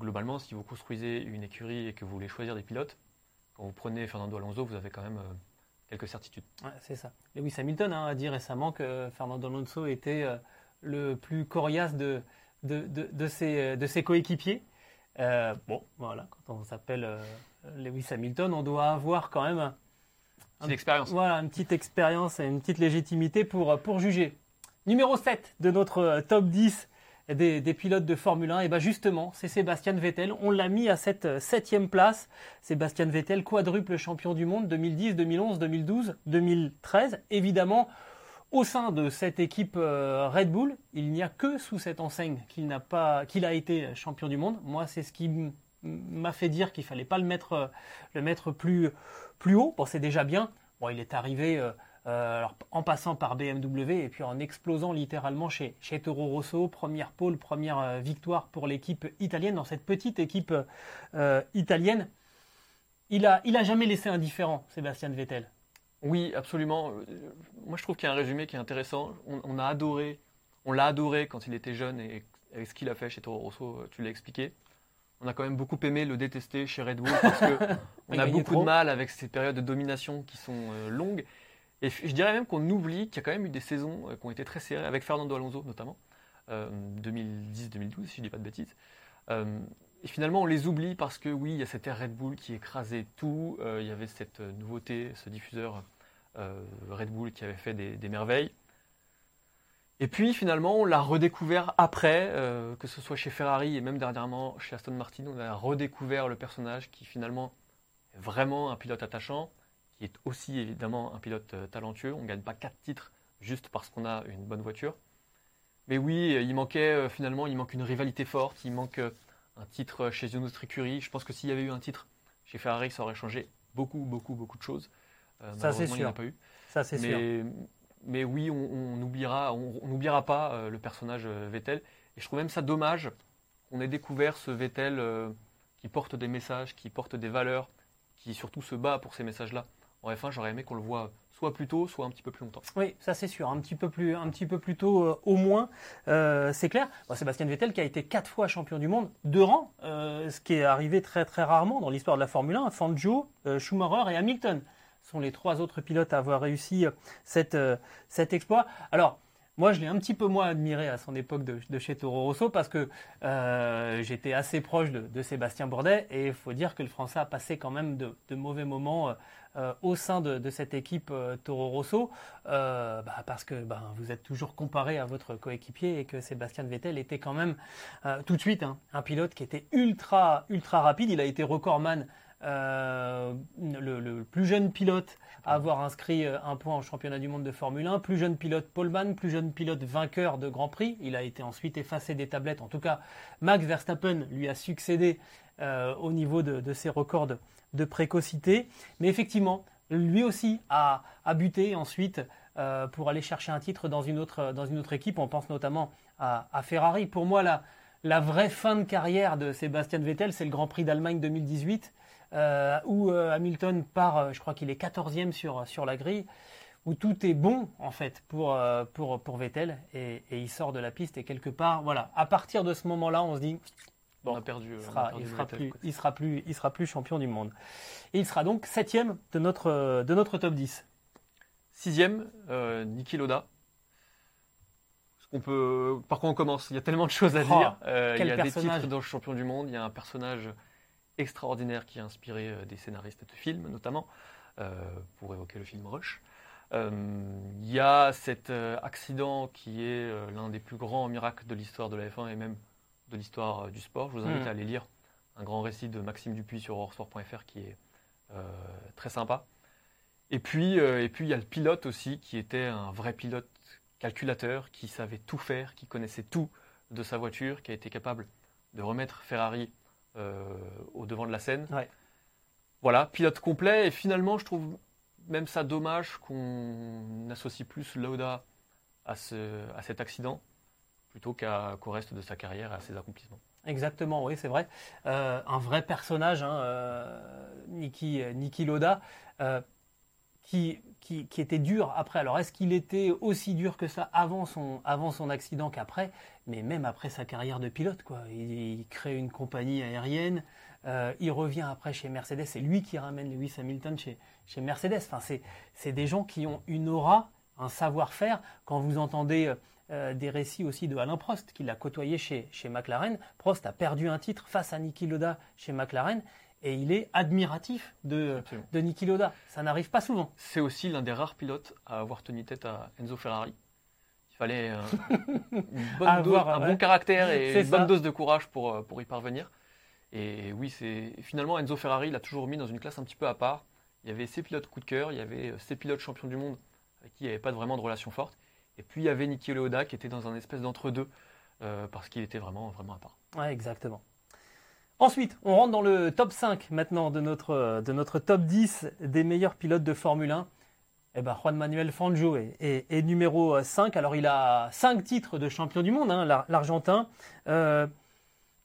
globalement, si vous construisez une écurie et que vous voulez choisir des pilotes, quand vous prenez Fernando Alonso, vous avez quand même quelques certitudes. c'est ça. Lewis Hamilton hein, a dit récemment que Fernando Alonso était euh, le plus coriace de, de, de, ses, de ses coéquipiers. Euh, bon, voilà, quand on s'appelle euh, Lewis Hamilton, on doit avoir quand même un, une expérience. Voilà, une petite expérience et une petite légitimité pour, pour juger. Numéro 7 de notre top 10 des, pilotes de Formule 1, et bien justement, c'est Sébastien Vettel. On l'a mis à cette euh, septième place. Sébastien Vettel, quadruple champion du monde 2010, 2011, 2012, 2013. Évidemment, au sein de cette équipe euh, Red Bull, il n'y a que sous cette enseigne qu'il n'a pas, a été champion du monde. Moi, c'est ce qui m'a fait dire qu'il fallait pas le mettre, euh, le mettre plus, plus haut. Bon, c'est déjà bien. Bon, il est arrivé. Euh, en passant par BMW et puis en explosant littéralement chez, chez Toro Rosso, première pole, première euh, victoire pour l'équipe italienne, dans cette petite équipe euh, italienne. Il a, il a jamais laissé indifférent Sébastien Vettel. Oui, absolument. Moi, je trouve qu'il y a un résumé qui est intéressant. On, a adoré, on l'a adoré quand il était jeune et avec ce qu'il a fait chez Toro Rosso, tu l'as expliqué. On a quand même beaucoup aimé le détester chez Red Bull parce qu'on a beaucoup de mal avec ces périodes de domination qui sont longues. Et je dirais même qu'on oublie qu'il y a quand même eu des saisons euh, qui ont été très serrées, avec Fernando Alonso notamment, 2010-2012 euh, si je ne dis pas de bêtises. Euh, et finalement, on les oublie parce que oui, il y a cette Red Bull qui écrasait tout, il y avait cette nouveauté, ce diffuseur Red Bull qui avait fait des, merveilles. Et puis finalement, on l'a redécouvert après, que ce soit chez Ferrari et même dernièrement chez Aston Martin, on a redécouvert le personnage qui finalement est vraiment un pilote attachant qui est aussi évidemment un pilote euh, talentueux. On ne gagne pas quatre titres juste parce qu'on a une bonne voiture. Mais oui, il manquait euh, finalement, il manque une rivalité forte, il manque euh, un titre chez une autre écurie. Je pense que s'il y avait eu un titre chez Ferrari, ça aurait changé beaucoup, beaucoup, beaucoup de choses. ça c'est sûr. Il n'y a pas eu. Ça c'est sûr. Mais oui, on n'oubliera on, n'oubliera pas le personnage Vettel. Et je trouve même ça dommage qu'on ait découvert ce Vettel qui porte des messages, qui porte des valeurs, qui surtout se bat pour ces messages-là en F1, j'aurais aimé qu'on le voit soit plus tôt, soit un petit peu plus longtemps. Oui, ça c'est sûr, un petit peu plus, un petit peu plus tôt euh, au moins, euh, c'est clair. Sébastien Vettel qui a été quatre fois champion du monde, deux rangs, euh, ce qui est arrivé très très rarement dans l'histoire de la Formule 1. Fangio, Schumacher et Hamilton sont les trois autres pilotes à avoir réussi cette, cet exploit. Alors, moi, je l'ai un petit peu moins admiré à son époque de, chez Toro Rosso parce que j'étais assez proche de, Sébastien Bourdet et il faut dire que le Français a passé quand même de, mauvais moments euh, au sein de, cette équipe euh, Toro Rosso, euh, bah, parce que bah, vous êtes toujours comparé à votre coéquipier et que Sébastien Vettel était quand même tout de suite hein, un pilote qui était ultra ultra rapide. Il a été recordman le, plus jeune pilote à avoir inscrit un point en championnat du monde de Formule 1, plus jeune pilote Paulman, plus jeune pilote vainqueur de Grand Prix. Il a été ensuite effacé des tablettes. En tout cas, Max Verstappen lui a succédé au niveau de, ses records de précocité. Mais effectivement, lui aussi a, buté ensuite euh, pour aller chercher un titre dans une autre, dans une autre équipe. On pense notamment à, Ferrari. Pour moi, la, la, vraie fin de carrière de Sébastien Vettel, c'est le Grand Prix d'Allemagne 2018, euh, où euh, Hamilton part, je crois qu'il est 14e sur, sur la grille, où tout est bon en fait pour, pour, pour Vettel et, et, il sort de la piste et quelque part, voilà, à partir de ce moment-là, on se dit Bon, on a perdu. Il sera, il sera plus, il sera plus, il sera plus champion du monde. Et il sera donc septième de notre, de notre top 10. Sixième, euh, Niki Loda. qu'on peut, par quoi on commence? Il y a tellement de choses à oh, dire. Euh, il y a des titres dans le champion du monde. Il y a un personnage extraordinaire qui a inspiré euh, des scénaristes de films, notamment, euh, pour évoquer le film Rush. Il y a cet accident qui est l'un des plus grands miracles de l'histoire de la F1 et même de l'histoire du sport. Je vous invite Mm. à aller lire un grand récit de Maxime Dupuis sur eurosport.fr qui est très sympa. Et puis, et puis il y a le pilote aussi qui était un vrai pilote calculateur, qui savait tout faire, qui connaissait tout de sa voiture, qui a été capable de remettre Ferrari euh, au devant de la scène. Ouais. Voilà, pilote complet. Et finalement, je trouve même ça dommage qu'on associe plus Lauda à, ce, à cet accident plutôt qu'au reste de sa carrière et à ses accomplissements. Exactement, oui, c'est vrai. Euh, un vrai personnage, hein, euh, Niki, Niki Loda, euh, qui, qui, qui était dur après. Alors, est-ce qu'il était aussi dur que ça avant son, avant son accident qu'après? Mais même après sa carrière de pilote, quoi. Il, il crée une compagnie aérienne, euh, il revient après chez Mercedes, c'est lui qui ramène Lewis Hamilton chez, chez Mercedes. Enfin, c'est, des gens qui ont une aura, un savoir-faire. Quand vous entendez euh, des récits aussi de Alain Prost, qui l'a côtoyé chez, chez McLaren, Prost a perdu un titre face à Niki Loda chez McLaren, et il est admiratif de, Absolument. de Niki Loda. Ça n'arrive pas souvent. C'est aussi l'un des rares pilotes à avoir tenu tête à Enzo Ferrari. Il fallait euh, une bonne Avoir, dose- un ouais. bon caractère et une bonne dose de courage pour, euh, pour y parvenir. Et oui, c'est finalement Enzo Ferrari l'a toujours mis dans une classe un petit peu à part. Il y avait ses pilotes coup de cœur, il y avait euh, ses pilotes champions du monde avec qui il n'y avait pas vraiment de relation forte. Et puis il y avait Niki Lauda qui était dans un espèce d'entre-deux euh, parce qu'il était vraiment, vraiment à part. Ouais, exactement. Ensuite, on rentre dans le top 5 maintenant de notre, de notre top 10 des meilleurs pilotes de Formule 1. Eh ben, Juan Manuel Fangio est, numéro 5. Alors, il a 5 titres de champion du monde, hein, l'Ar- l'Argentin. Euh,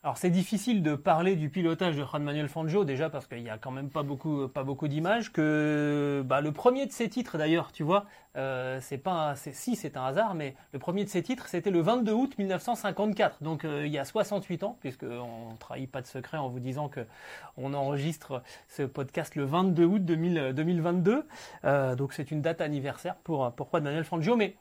alors, c'est difficile de parler du pilotage de Juan Manuel Fangio, déjà parce qu'il n'y a quand même pas beaucoup, pas beaucoup d'images. Que bah, le premier de ses titres, d'ailleurs, tu vois, euh, c'est pas, si c'est un hasard, mais le premier de ses titres, c'était le 22 août 1954. Donc, euh, il y a 68 ans, puisqu'on ne trahit pas de secret en vous disant que on enregistre ce podcast le 22 août 2000 2022. Euh, donc, c'est une date anniversaire pour, pour Juan Manuel Fangio, mais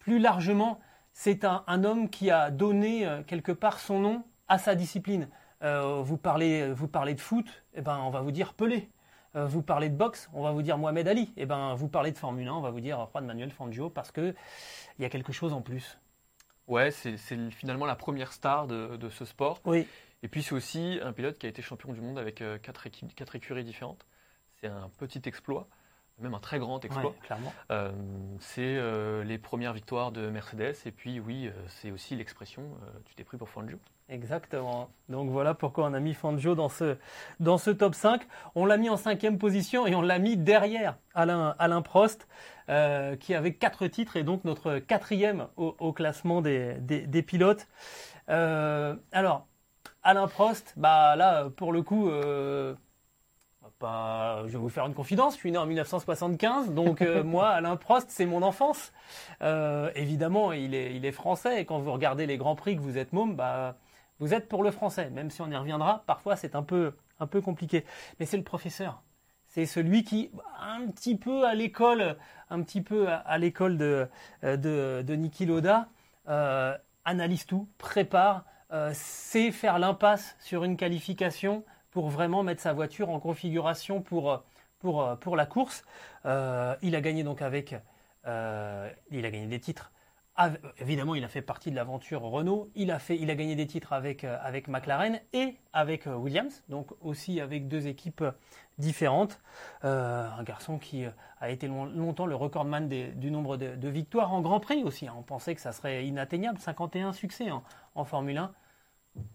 plus largement, c'est un, un homme qui a donné quelque part son nom à sa discipline. Euh, vous, parlez, vous parlez de foot, eh ben, on va vous dire Pelé. Euh, vous parlez de boxe, on va vous dire Mohamed Ali. Eh ben, vous parlez de Formule 1, on va vous dire Juan Manuel Fangio parce que il y a quelque chose en plus. Ouais, c'est finalement la première star de, de ce sport. Oui, Et puis c'est aussi un pilote qui a été champion du monde avec euh, quatre, équipes, quatre écuries différentes. C'est un petit exploit, même un très grand exploit. ouais, clairement. Euh, c'est euh, les premières victoires de Mercedes et puis oui, c'est aussi l'expression euh, tu t'es pris pour Fangio. Exactement. Donc voilà pourquoi on a mis Fangio dans ce, dans ce top 5. On l'a mis en cinquième position et on l'a mis derrière Alain, Alain Prost, euh, qui avait quatre titres et donc notre quatrième au, au classement des, des, des pilotes. Euh, alors, Alain Prost, bah là, pour le coup, euh, pas, je vais vous faire une confidence, je suis né en 1975, donc euh, moi, Alain Prost, c'est mon enfance. Euh, évidemment, il est, il est français, et quand vous regardez les Grands Prix, que vous êtes môme, bah, vous êtes pour le français, même si on y reviendra, parfois c'est un peu, un peu compliqué. Mais c'est le professeur. C'est celui qui, un petit peu à l'école, un petit peu à, l'école de, de, de Niki Loda, euh, analyse tout, prépare, euh, sait faire l'impasse sur une qualification pour vraiment mettre sa voiture en configuration pour, pour, pour la course. Euh, il a gagné donc avec, euh, il a gagné des titres. Évidemment, il a fait partie de l'aventure Renault. Il a, fait, il a gagné des titres avec, euh, avec McLaren et avec euh, Williams, donc aussi avec deux équipes différentes. Euh, un garçon qui a été long- longtemps le recordman des- du nombre de, de victoires en Grand Prix aussi. hein. On pensait que ça serait inatteignable, 51 succès en, en Formule 1.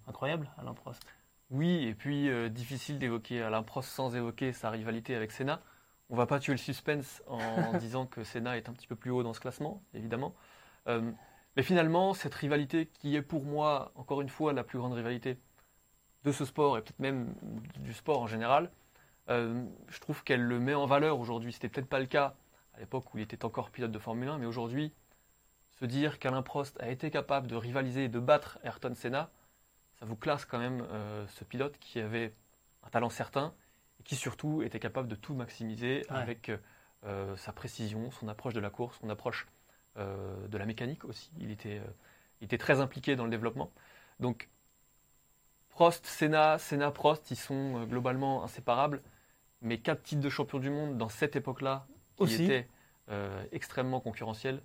Incroyable, Alain Prost. Oui, et puis euh, difficile d'évoquer Alain Prost sans évoquer sa rivalité avec Senna. On va pas tuer le suspense en disant que Senna est un petit peu plus haut dans ce classement, évidemment. Euh, mais finalement, cette rivalité qui est pour moi, encore une fois, la plus grande rivalité de ce sport et peut-être même du sport en général, euh, je trouve qu'elle le met en valeur aujourd'hui. C'était peut-être pas le cas à l'époque où il était encore pilote de Formule 1, mais aujourd'hui, se dire qu'Alain Prost a été capable de rivaliser et de battre Ayrton Senna, ça vous classe quand même euh, ce pilote qui avait un talent certain et qui surtout était capable de tout maximiser Ouais. avec euh, sa précision, son approche de la course, son approche de la mécanique aussi. Il était, euh, il était très impliqué dans le développement. Donc Prost, Senna, Senna, Prost, ils sont euh, globalement inséparables. Mais quatre titres de champion du monde dans cette époque-là, qui Aussi. était euh, extrêmement concurrentiel,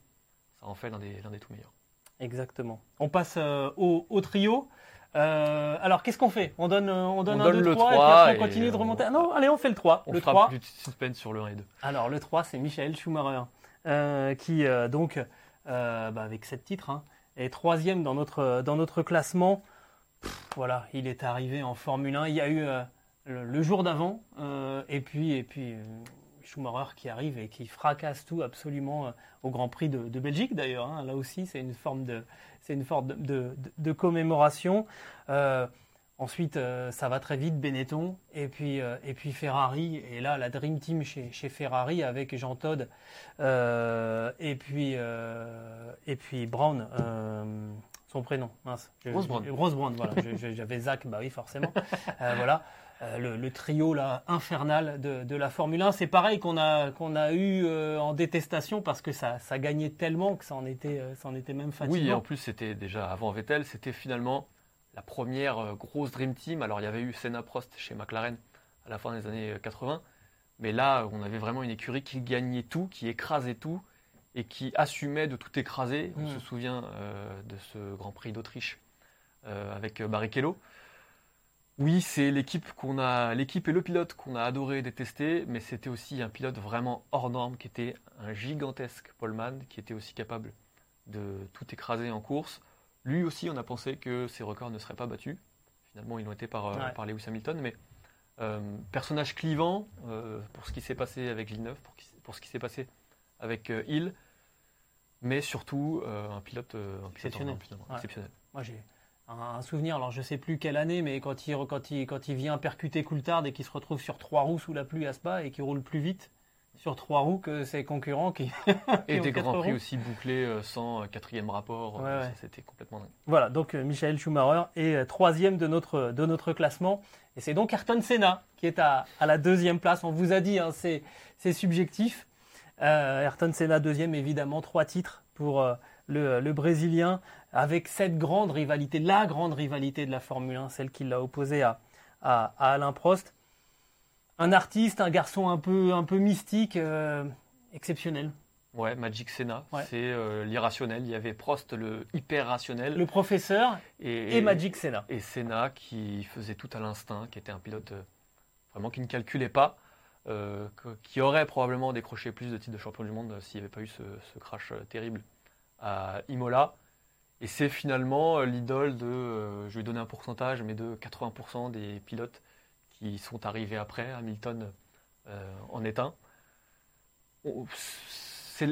ça en fait l'un des, l'un des tout meilleurs. Exactement. On passe euh, au, au trio. Euh, alors, qu'est-ce qu'on fait? On donne, euh, on donne On un, donne deux, le trois, 3 et puis après, on continue de on- remonter. Non, allez, on fait le 3. On le fera 3. plus de suspense sur le 1 et 2. Alors, le 3, c'est Michael Schumacher, euh, qui, euh, donc, euh, bah, avec sept titres, hein, est troisième dans notre, dans notre classement. Voilà, il est arrivé en Formule 1. Il y a eu euh, le, jour d'avant, euh, et puis, et puis euh, Schumacher qui arrive et qui fracasse tout absolument euh, au Grand Prix de, Belgique, d'ailleurs. hein. Là aussi, c'est une forme de, c'est une forme de, de- commémoration. Euh, Ensuite, euh, ça va très vite, Benetton, et puis, euh, et puis Ferrari. Et là, la Dream Team chez, chez Ferrari avec Jean Todt, euh, et, puis, euh, et puis Brown, euh, son prénom, mince. Ross Brown. Ross Brown, voilà. J'avais Zach, bah oui, forcément. Voilà. Le, le trio là, infernal de, de la Formule 1, c'est pareil qu'on a, qu'on a eu en détestation parce que ça, ça gagnait tellement que ça en était, ça en était même fatigant. Oui, et en plus, c'était déjà avant Vettel, c'était finalement la première euh, grosse Dream Team. Alors, il y avait eu Senna Prost chez McLaren à la fin des années euh, 80. Mais là, on avait vraiment une écurie qui gagnait tout, qui écrasait tout et qui assumait de tout écraser. On Mm. se souvient euh, de ce Grand Prix d'Autriche euh, avec euh, Barrichello. Oui, c'est l'équipe qu'on a, l'équipe et le pilote qu'on a adoré détester, mais c'était aussi un pilote vraiment hors norme qui était un gigantesque poleman, qui était aussi capable de tout écraser en course. Lui aussi, on a pensé que ses records ne seraient pas battus. Finalement, ils l'ont été par, euh, Ouais. par Lewis Hamilton, mais euh, personnage clivant euh, pour ce qui s'est passé avec Villeneuve, pour, ce qui s'est passé avec Hill, mais surtout un pilote, un Exceptionnel. Ouais. exceptionnel. Moi, j'ai un, souvenir, alors je sais plus quelle année, mais quand il, quand il, quand il vient percuter Coulthard et qu'il se retrouve sur trois roues sous la pluie à Spa et qu'il roule plus vite sur trois roues que ses concurrents qui. Et des grands prix roues. aussi bouclés euh, sans euh, quatrième rapport, Ouais, euh, ouais. c'était complètement dingue. Voilà, donc euh, Michael Schumacher est troisième de notre, de notre classement. Et c'est donc Ayrton Senna qui est à, à la deuxième place. On vous a dit, hein, c'est subjectif. Ayrton Senna deuxième, évidemment, trois titres pour le, le Brésilien, avec cette grande rivalité, la grande rivalité de la Formule 1, celle qui l'a opposé à, à, à Alain Prost. Un artiste, un garçon un peu, un peu mystique, euh, exceptionnel. Ouais, Magic Senna, Ouais. c'est euh, l'irrationnel. Il y avait Prost, le hyper rationnel. Le professeur et, et Magic Senna. Et Senna qui faisait tout à l'instinct, qui était un pilote euh, vraiment qui ne calculait pas, que- qui aurait probablement décroché plus de titres de champion du monde s'il n'y avait pas eu ce, ce crash terrible à Imola. Et c'est finalement l'idole de, je vais donner un pourcentage, mais de 80% des pilotes qui sont arrivés après. Hamilton euh, en est un. On-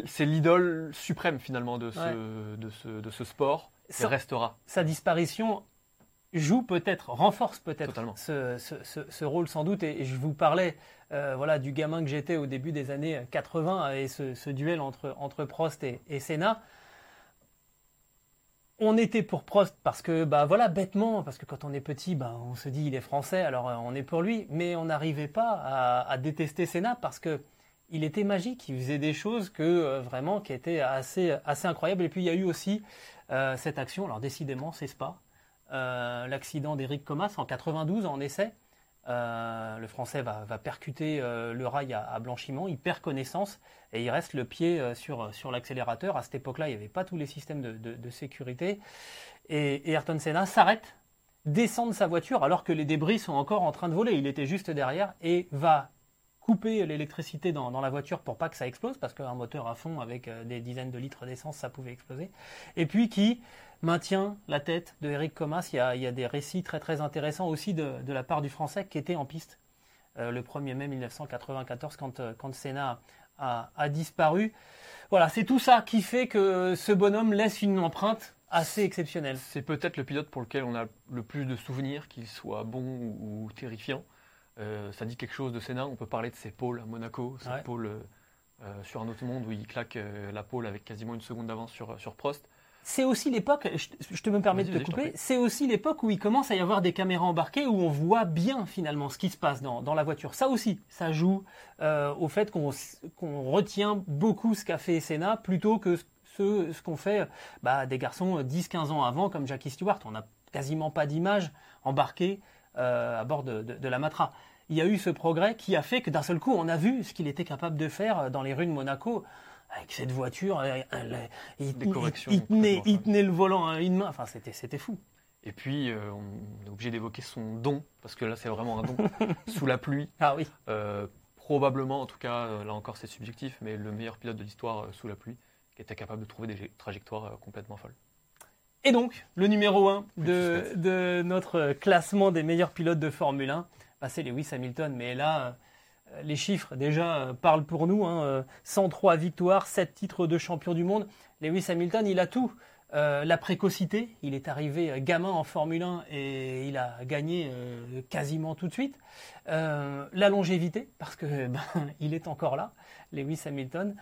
C'est l'idole suprême finalement de ce, de ce, de ce sport. Ça- restera. sa disparition joue peut-être, renforce peut-être ce, ce- ce- ce rôle sans doute. Et, et je vous parlais euh, voilà, du gamin que j'étais au début des années 80 et ce, ce duel entre, entre Prost et, et Senna. On était pour Prost parce que, bah voilà, bêtement, parce que quand on est petit, bah, on se dit il est français, alors euh, on est pour lui. Mais on n'arrivait pas à, détester Senna parce que il était magique, il faisait des choses que euh, vraiment qui étaient assez, incroyables. Et puis il y a eu aussi euh, cette action, alors décidément c'est Spa, euh, l'accident d'Éric Comas en 92 en essai. Euh, le Français va, percuter euh, le rail à, blanchiment, il perd connaissance et il reste le pied euh, sur, l'accélérateur. À cette époque-là, il n'y avait pas tous les systèmes de sécurité. Et, et Ayrton Senna s'arrête, descend de sa voiture alors que les débris sont encore en train de voler. Il était juste derrière et va couper l'électricité dans, la voiture pour pas que ça explose, parce qu'un moteur à fond avec euh, des dizaines de litres d'essence, ça pouvait exploser. Et puis qui maintient la tête de Eric Comas. Il y a, des récits très très intéressants aussi de, la part du Français qui était en piste euh, le 1er mai 1994 quand, euh, quand Senna a, a disparu. Voilà, c'est tout ça qui fait que ce bonhomme laisse une empreinte assez exceptionnelle. C'est peut-être le pilote pour lequel on a le plus de souvenirs, qu'il soit bon ou terrifiant. Euh, ça dit quelque chose de Senna. On peut parler de ses pôles à Monaco, ses Ouais. pôles euh, euh, sur un autre monde où il claque euh, la pôle avec quasiment une seconde d'avance sur, sur Prost. C'est aussi l'époque, je, je te me permets de te couper, c'est aussi l'époque où il commence à y avoir des caméras embarquées où on voit bien finalement ce qui se passe dans, dans la voiture. Ça aussi, ça joue au fait qu'on retient beaucoup ce qu'a fait Senna plutôt que ce, ce qu'ont fait bah, des garçons 10-15 ans avant comme Jackie Stewart. On n'a quasiment pas d'images embarquées euh, à bord de, de- de la Matra. Il y a eu ce progrès qui a fait que d'un seul coup, on a vu ce qu'il était capable de faire dans les rues de Monaco avec cette voiture, elle- il, tenait, il tenait le volant à une main. Enfin, c'était c'était fou. Et puis, euh, on est obligé d'évoquer son don, parce que là, c'est vraiment un don. Sous la pluie, Ah oui. euh, probablement, en tout cas, euh, là encore, c'est subjectif, mais le meilleur pilote de l'histoire euh, sous la pluie, qui était capable de trouver des trajectoires euh, complètement folles. Et donc, le numéro 1 Plus de, suspense. de notre classement des meilleurs pilotes de Formule 1, c'est Lewis Hamilton. Mais là, euh, les chiffres déjà euh, parlent pour nous. hein, euh, 103 victoires, 7 titres de champion du monde. Lewis Hamilton, il a tout. La précocité, il est arrivé gamin en Formule 1 et il a gagné quasiment tout de suite. La longévité, parce que ben, il est encore là, Lewis Hamilton,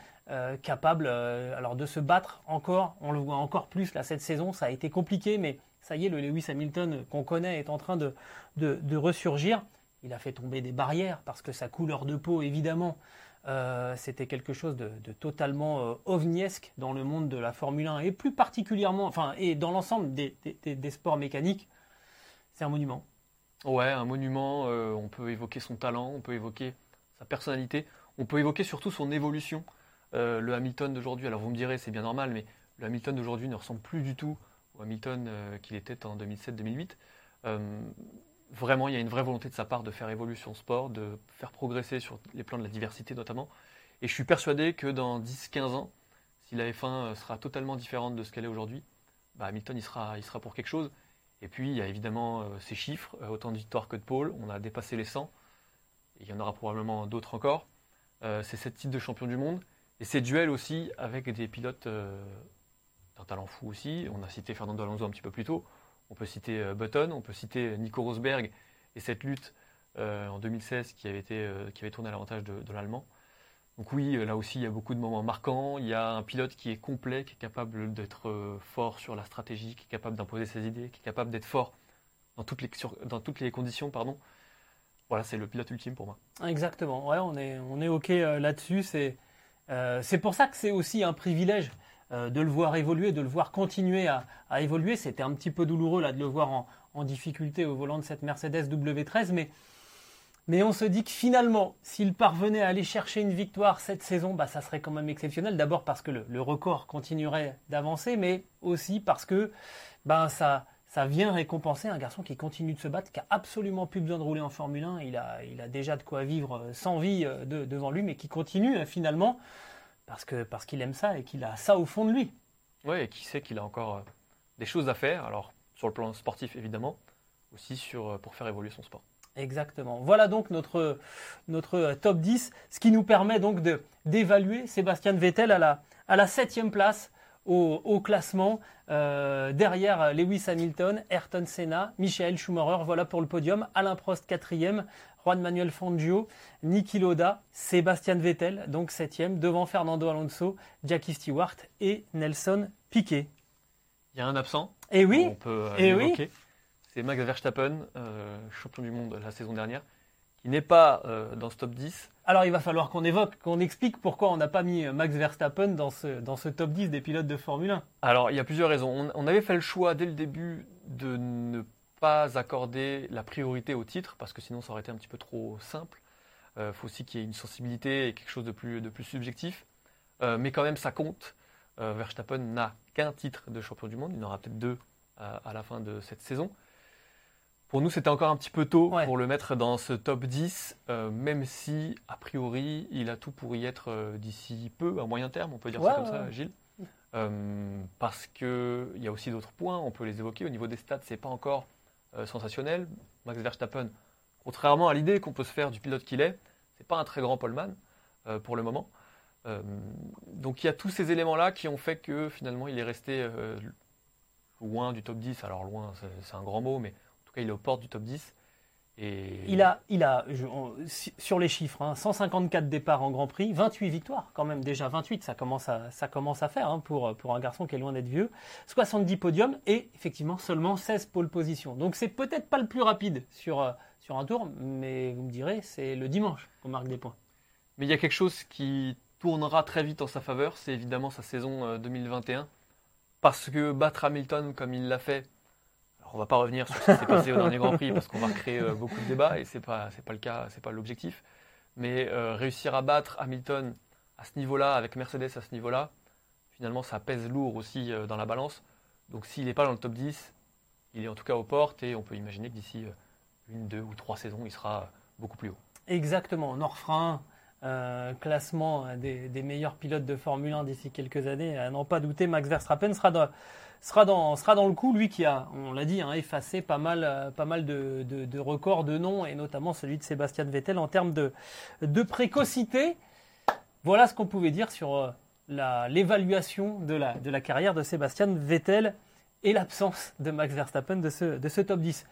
capable alors de se battre encore. On le voit encore plus là cette saison. Ça a été compliqué, mais ça y est, le Lewis Hamilton qu'on connaît est en train de, de ressurgir. Il a fait tomber des barrières parce que sa couleur de peau, évidemment, euh, c'était quelque chose de, totalement euh, dans le monde de la Formule 1 et plus particulièrement, enfin, et dans l'ensemble des, sports mécaniques. C'est un monument. Ouais, un monument, euh, on peut évoquer son talent, on peut évoquer sa personnalité, on peut évoquer surtout son évolution. Euh, le Hamilton d'aujourd'hui, alors vous me direz, c'est bien normal, mais le Hamilton d'aujourd'hui ne ressemble plus du tout au Hamilton qu'il était en 2007-2008. Euh, vraiment, il y a une vraie volonté de sa part de faire évoluer son sport, de faire progresser sur les plans de la diversité notamment. Et je suis persuadé que dans 10-15 ans, si la F1 euh, sera totalement différente de ce qu'elle est aujourd'hui, bah, Hamilton il sera, il sera pour quelque chose. Et puis, il y a évidemment euh, ces chiffres, euh, autant de victoires que de pôles. On a dépassé les 100. Et il y en aura probablement d'autres encore. Euh, c'est sept titres de champion du monde. Et ces duels aussi avec des pilotes euh, d'un talent fou aussi. On a cité Fernando Alonso un petit peu plus tôt. On peut citer euh, Button, on peut citer Nico Rosberg et cette lutte euh, en 2016 qui avait, été, euh, qui avait tourné à l'avantage de, l'Allemand. Donc oui, euh, là aussi, il y a beaucoup de moments marquants. Il y a un pilote qui est complet, qui est capable d'être euh, fort sur la stratégie, qui est capable d'imposer ses idées, qui est capable d'être fort dans toutes les, conditions. Pardon. Voilà, c'est le pilote ultime pour moi. Exactement. Ouais, on est, OK euh, là-dessus. Euh, c'est pour ça que c'est aussi un privilège euh, de le voir évoluer, de le voir continuer à, à évoluer. C'était un petit peu douloureux là de le voir en, en difficulté au volant de cette Mercedes W13, mais mais on se dit que finalement, s'il parvenait à aller chercher une victoire cette saison, bah, ça serait quand même exceptionnel. D'abord parce que le, le record continuerait d'avancer, mais aussi parce que ben, ça, ça vient récompenser un garçon qui continue de se battre, qui a absolument plus besoin de rouler en Formule 1. Il a, il a déjà de quoi vivre euh, sans vie euh, de- devant lui, mais qui continue finalement parce que parce qu'il aime ça et qu'il a ça au fond de lui. Ouais, et qui sait qu'il a encore euh, des choses à faire. Alors, sur le plan sportif, évidemment, aussi sur, euh, pour faire évoluer son sport. Exactement. Voilà donc notre, notre euh, top 10, ce qui nous permet donc d'évaluer Sébastien Vettel à la, à la septième place au, au classement, euh, derrière Lewis Hamilton, Ayrton Senna, Michael Schumacher, voilà pour le podium, Alain Prost quatrième, Juan Manuel Fangio, Niki Loda, Sébastien Vettel, donc septième, devant Fernando Alonso, Jackie Stewart et Nelson Piquet. Il y a un absent. Et oui, on peut euh, eh oui. C'est Max Verstappen, euh, champion du monde la saison dernière, qui n'est pas euh, dans ce top 10. Alors il va falloir qu'on évoque, qu'on explique pourquoi on n'a pas mis Max Verstappen dans ce, dans ce top 10 des pilotes de Formule 1. Alors, il y a plusieurs raisons. On, on avait fait le choix dès le début de ne pas accorder la priorité au titre, parce que sinon ça aurait été un petit peu trop simple. Il faut aussi qu'il y ait une sensibilité et quelque chose de plus, de plus subjectif. Euh, mais quand même, ça compte. Euh, Verstappen n'a qu'un titre de champion du monde. Il en aura peut-être deux à, la fin de cette saison. Pour nous, c'était encore un petit peu tôt Ouais. pour le mettre dans ce top 10, euh, même si, a priori, il a tout pour y être euh, d'ici peu, à moyen terme, on peut dire Ouais, ça comme ouais, ça. Gilles. Euh, parce qu'il y a aussi d'autres points, on peut les évoquer. Au niveau des stats, c'est pas encore euh, sensationnel. Max Verstappen, contrairement à l'idée qu'on peut se faire du pilote qu'il est, c'est pas un très grand poleman euh, pour le moment. Euh, donc il y a tous ces éléments-là qui ont fait que finalement il est resté loin du top 10. Alors loin, c'est- c'est un grand mot, mais en tout cas il est aux portes du top 10. Et Il a, il a je- on- si- sur les chiffres, hein, 154 départs en Grand Prix, 28 victoires quand même, déjà 28, ça commence à, ça commence à faire hein, pour, pour un garçon qui est loin d'être vieux. 70 podiums et effectivement seulement 16 pole positions. Donc c'est peut-être pas le plus rapide sur, euh, sur un tour, mais vous me direz, c'est le dimanche qu'on marque des points. Mais il y a quelque chose qui tournera très vite en sa faveur, c'est évidemment sa saison euh, 2021. Parce que battre Hamilton comme il l'a fait, alors on va pas revenir sur ce qui s'est passé au dernier Grand Prix parce qu'on va recréer euh, beaucoup de débats et c'est pas c'est pas le cas, pas l'objectif. Mais euh, réussir à battre Hamilton à ce niveau-là, avec Mercedes à ce niveau-là, finalement, ça pèse lourd aussi dans la balance. Donc s'il n'est pas dans le top 10, il est en tout cas aux portes et on peut imaginer que d'ici une, deux ou trois saisons, il sera beaucoup plus haut. Exactement. Norfrein, euh, classement des, meilleurs pilotes de Formule 1 d'ici quelques années, à n'en pas douter, Max Verstappen sera dans, sera dans, sera dans le coup, lui qui a, on l'a dit, hein, effacé pas mal, euh, pas mal de, de, records de noms, et notamment celui de Sébastien Vettel en termes de, de précocité. Voilà ce qu'on pouvait dire sur euh, l'évaluation de la, de la carrière de Sébastien Vettel et l'absence de Max Verstappen de ce, de ce top 10.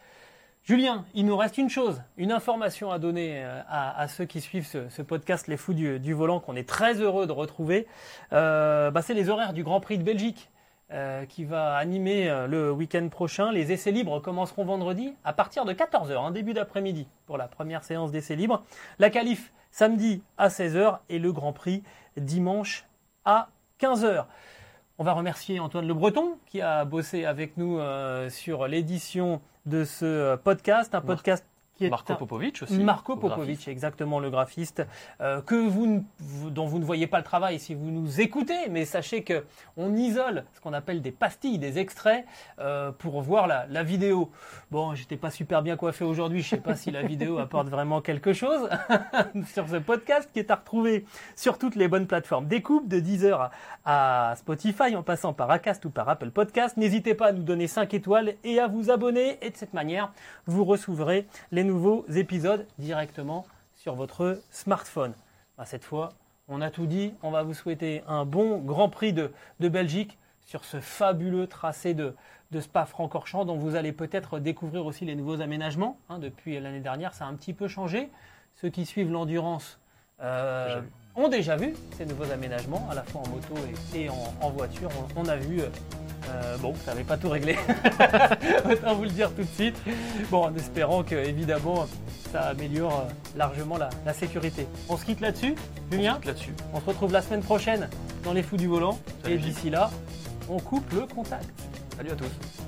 Julien, il nous reste une chose, une information à donner euh, à, ceux qui suivent ce, podcast Les Fous du, Volant qu'on est très heureux de retrouver. Euh, bah, c'est les horaires du Grand Prix de Belgique euh, qui va animer le week-end prochain. Les essais libres commenceront vendredi à partir de 14h, en début d'après-midi, pour la première séance d'essais libres. La qualif samedi à 16h et le Grand Prix dimanche à 15h. On va remercier Antoine Le Breton qui a bossé avec nous sur l'édition de ce euh, podcast, un podcast Marco Popovic aussi. Marco Popovic, exactement le graphiste, euh, que vous, dont vous ne voyez pas le travail si vous nous écoutez, mais sachez que on isole ce qu'on appelle des pastilles, des extraits euh, pour voir la, la vidéo. Bon, j'étais pas super bien coiffé aujourd'hui, je sais pas si la vidéo apporte vraiment quelque chose sur ce podcast qui est à retrouver sur toutes les bonnes plateformes découpe de Deezer à, à Spotify en passant par Acast ou par Apple Podcast. N'hésitez pas à nous donner 5 étoiles et à vous abonner et de cette manière vous recevrez les nouveaux épisodes directement sur votre smartphone. Bah, cette fois, on a tout dit. On va vous souhaiter un bon Grand Prix de, Belgique sur ce fabuleux tracé de, de Spa-Francorchamps dont vous allez peut-être découvrir aussi les nouveaux aménagements. Hein. depuis l'année dernière, ça a un petit peu changé. Ceux qui suivent l'endurance euh, ont déjà vu ces nouveaux aménagements, à la fois en moto et, en, voiture. On, a vu euh, euh, bon, ça n'avait pas tout réglé. Autant vous le dire tout de suite. Bon, en espérant que, évidemment, ça améliore euh, largement la, sécurité. On se quitte là-dessus, Julien là-dessus. On se retrouve la semaine prochaine dans les fous du volant. et d'ici là, on coupe le contact. Salut à tous.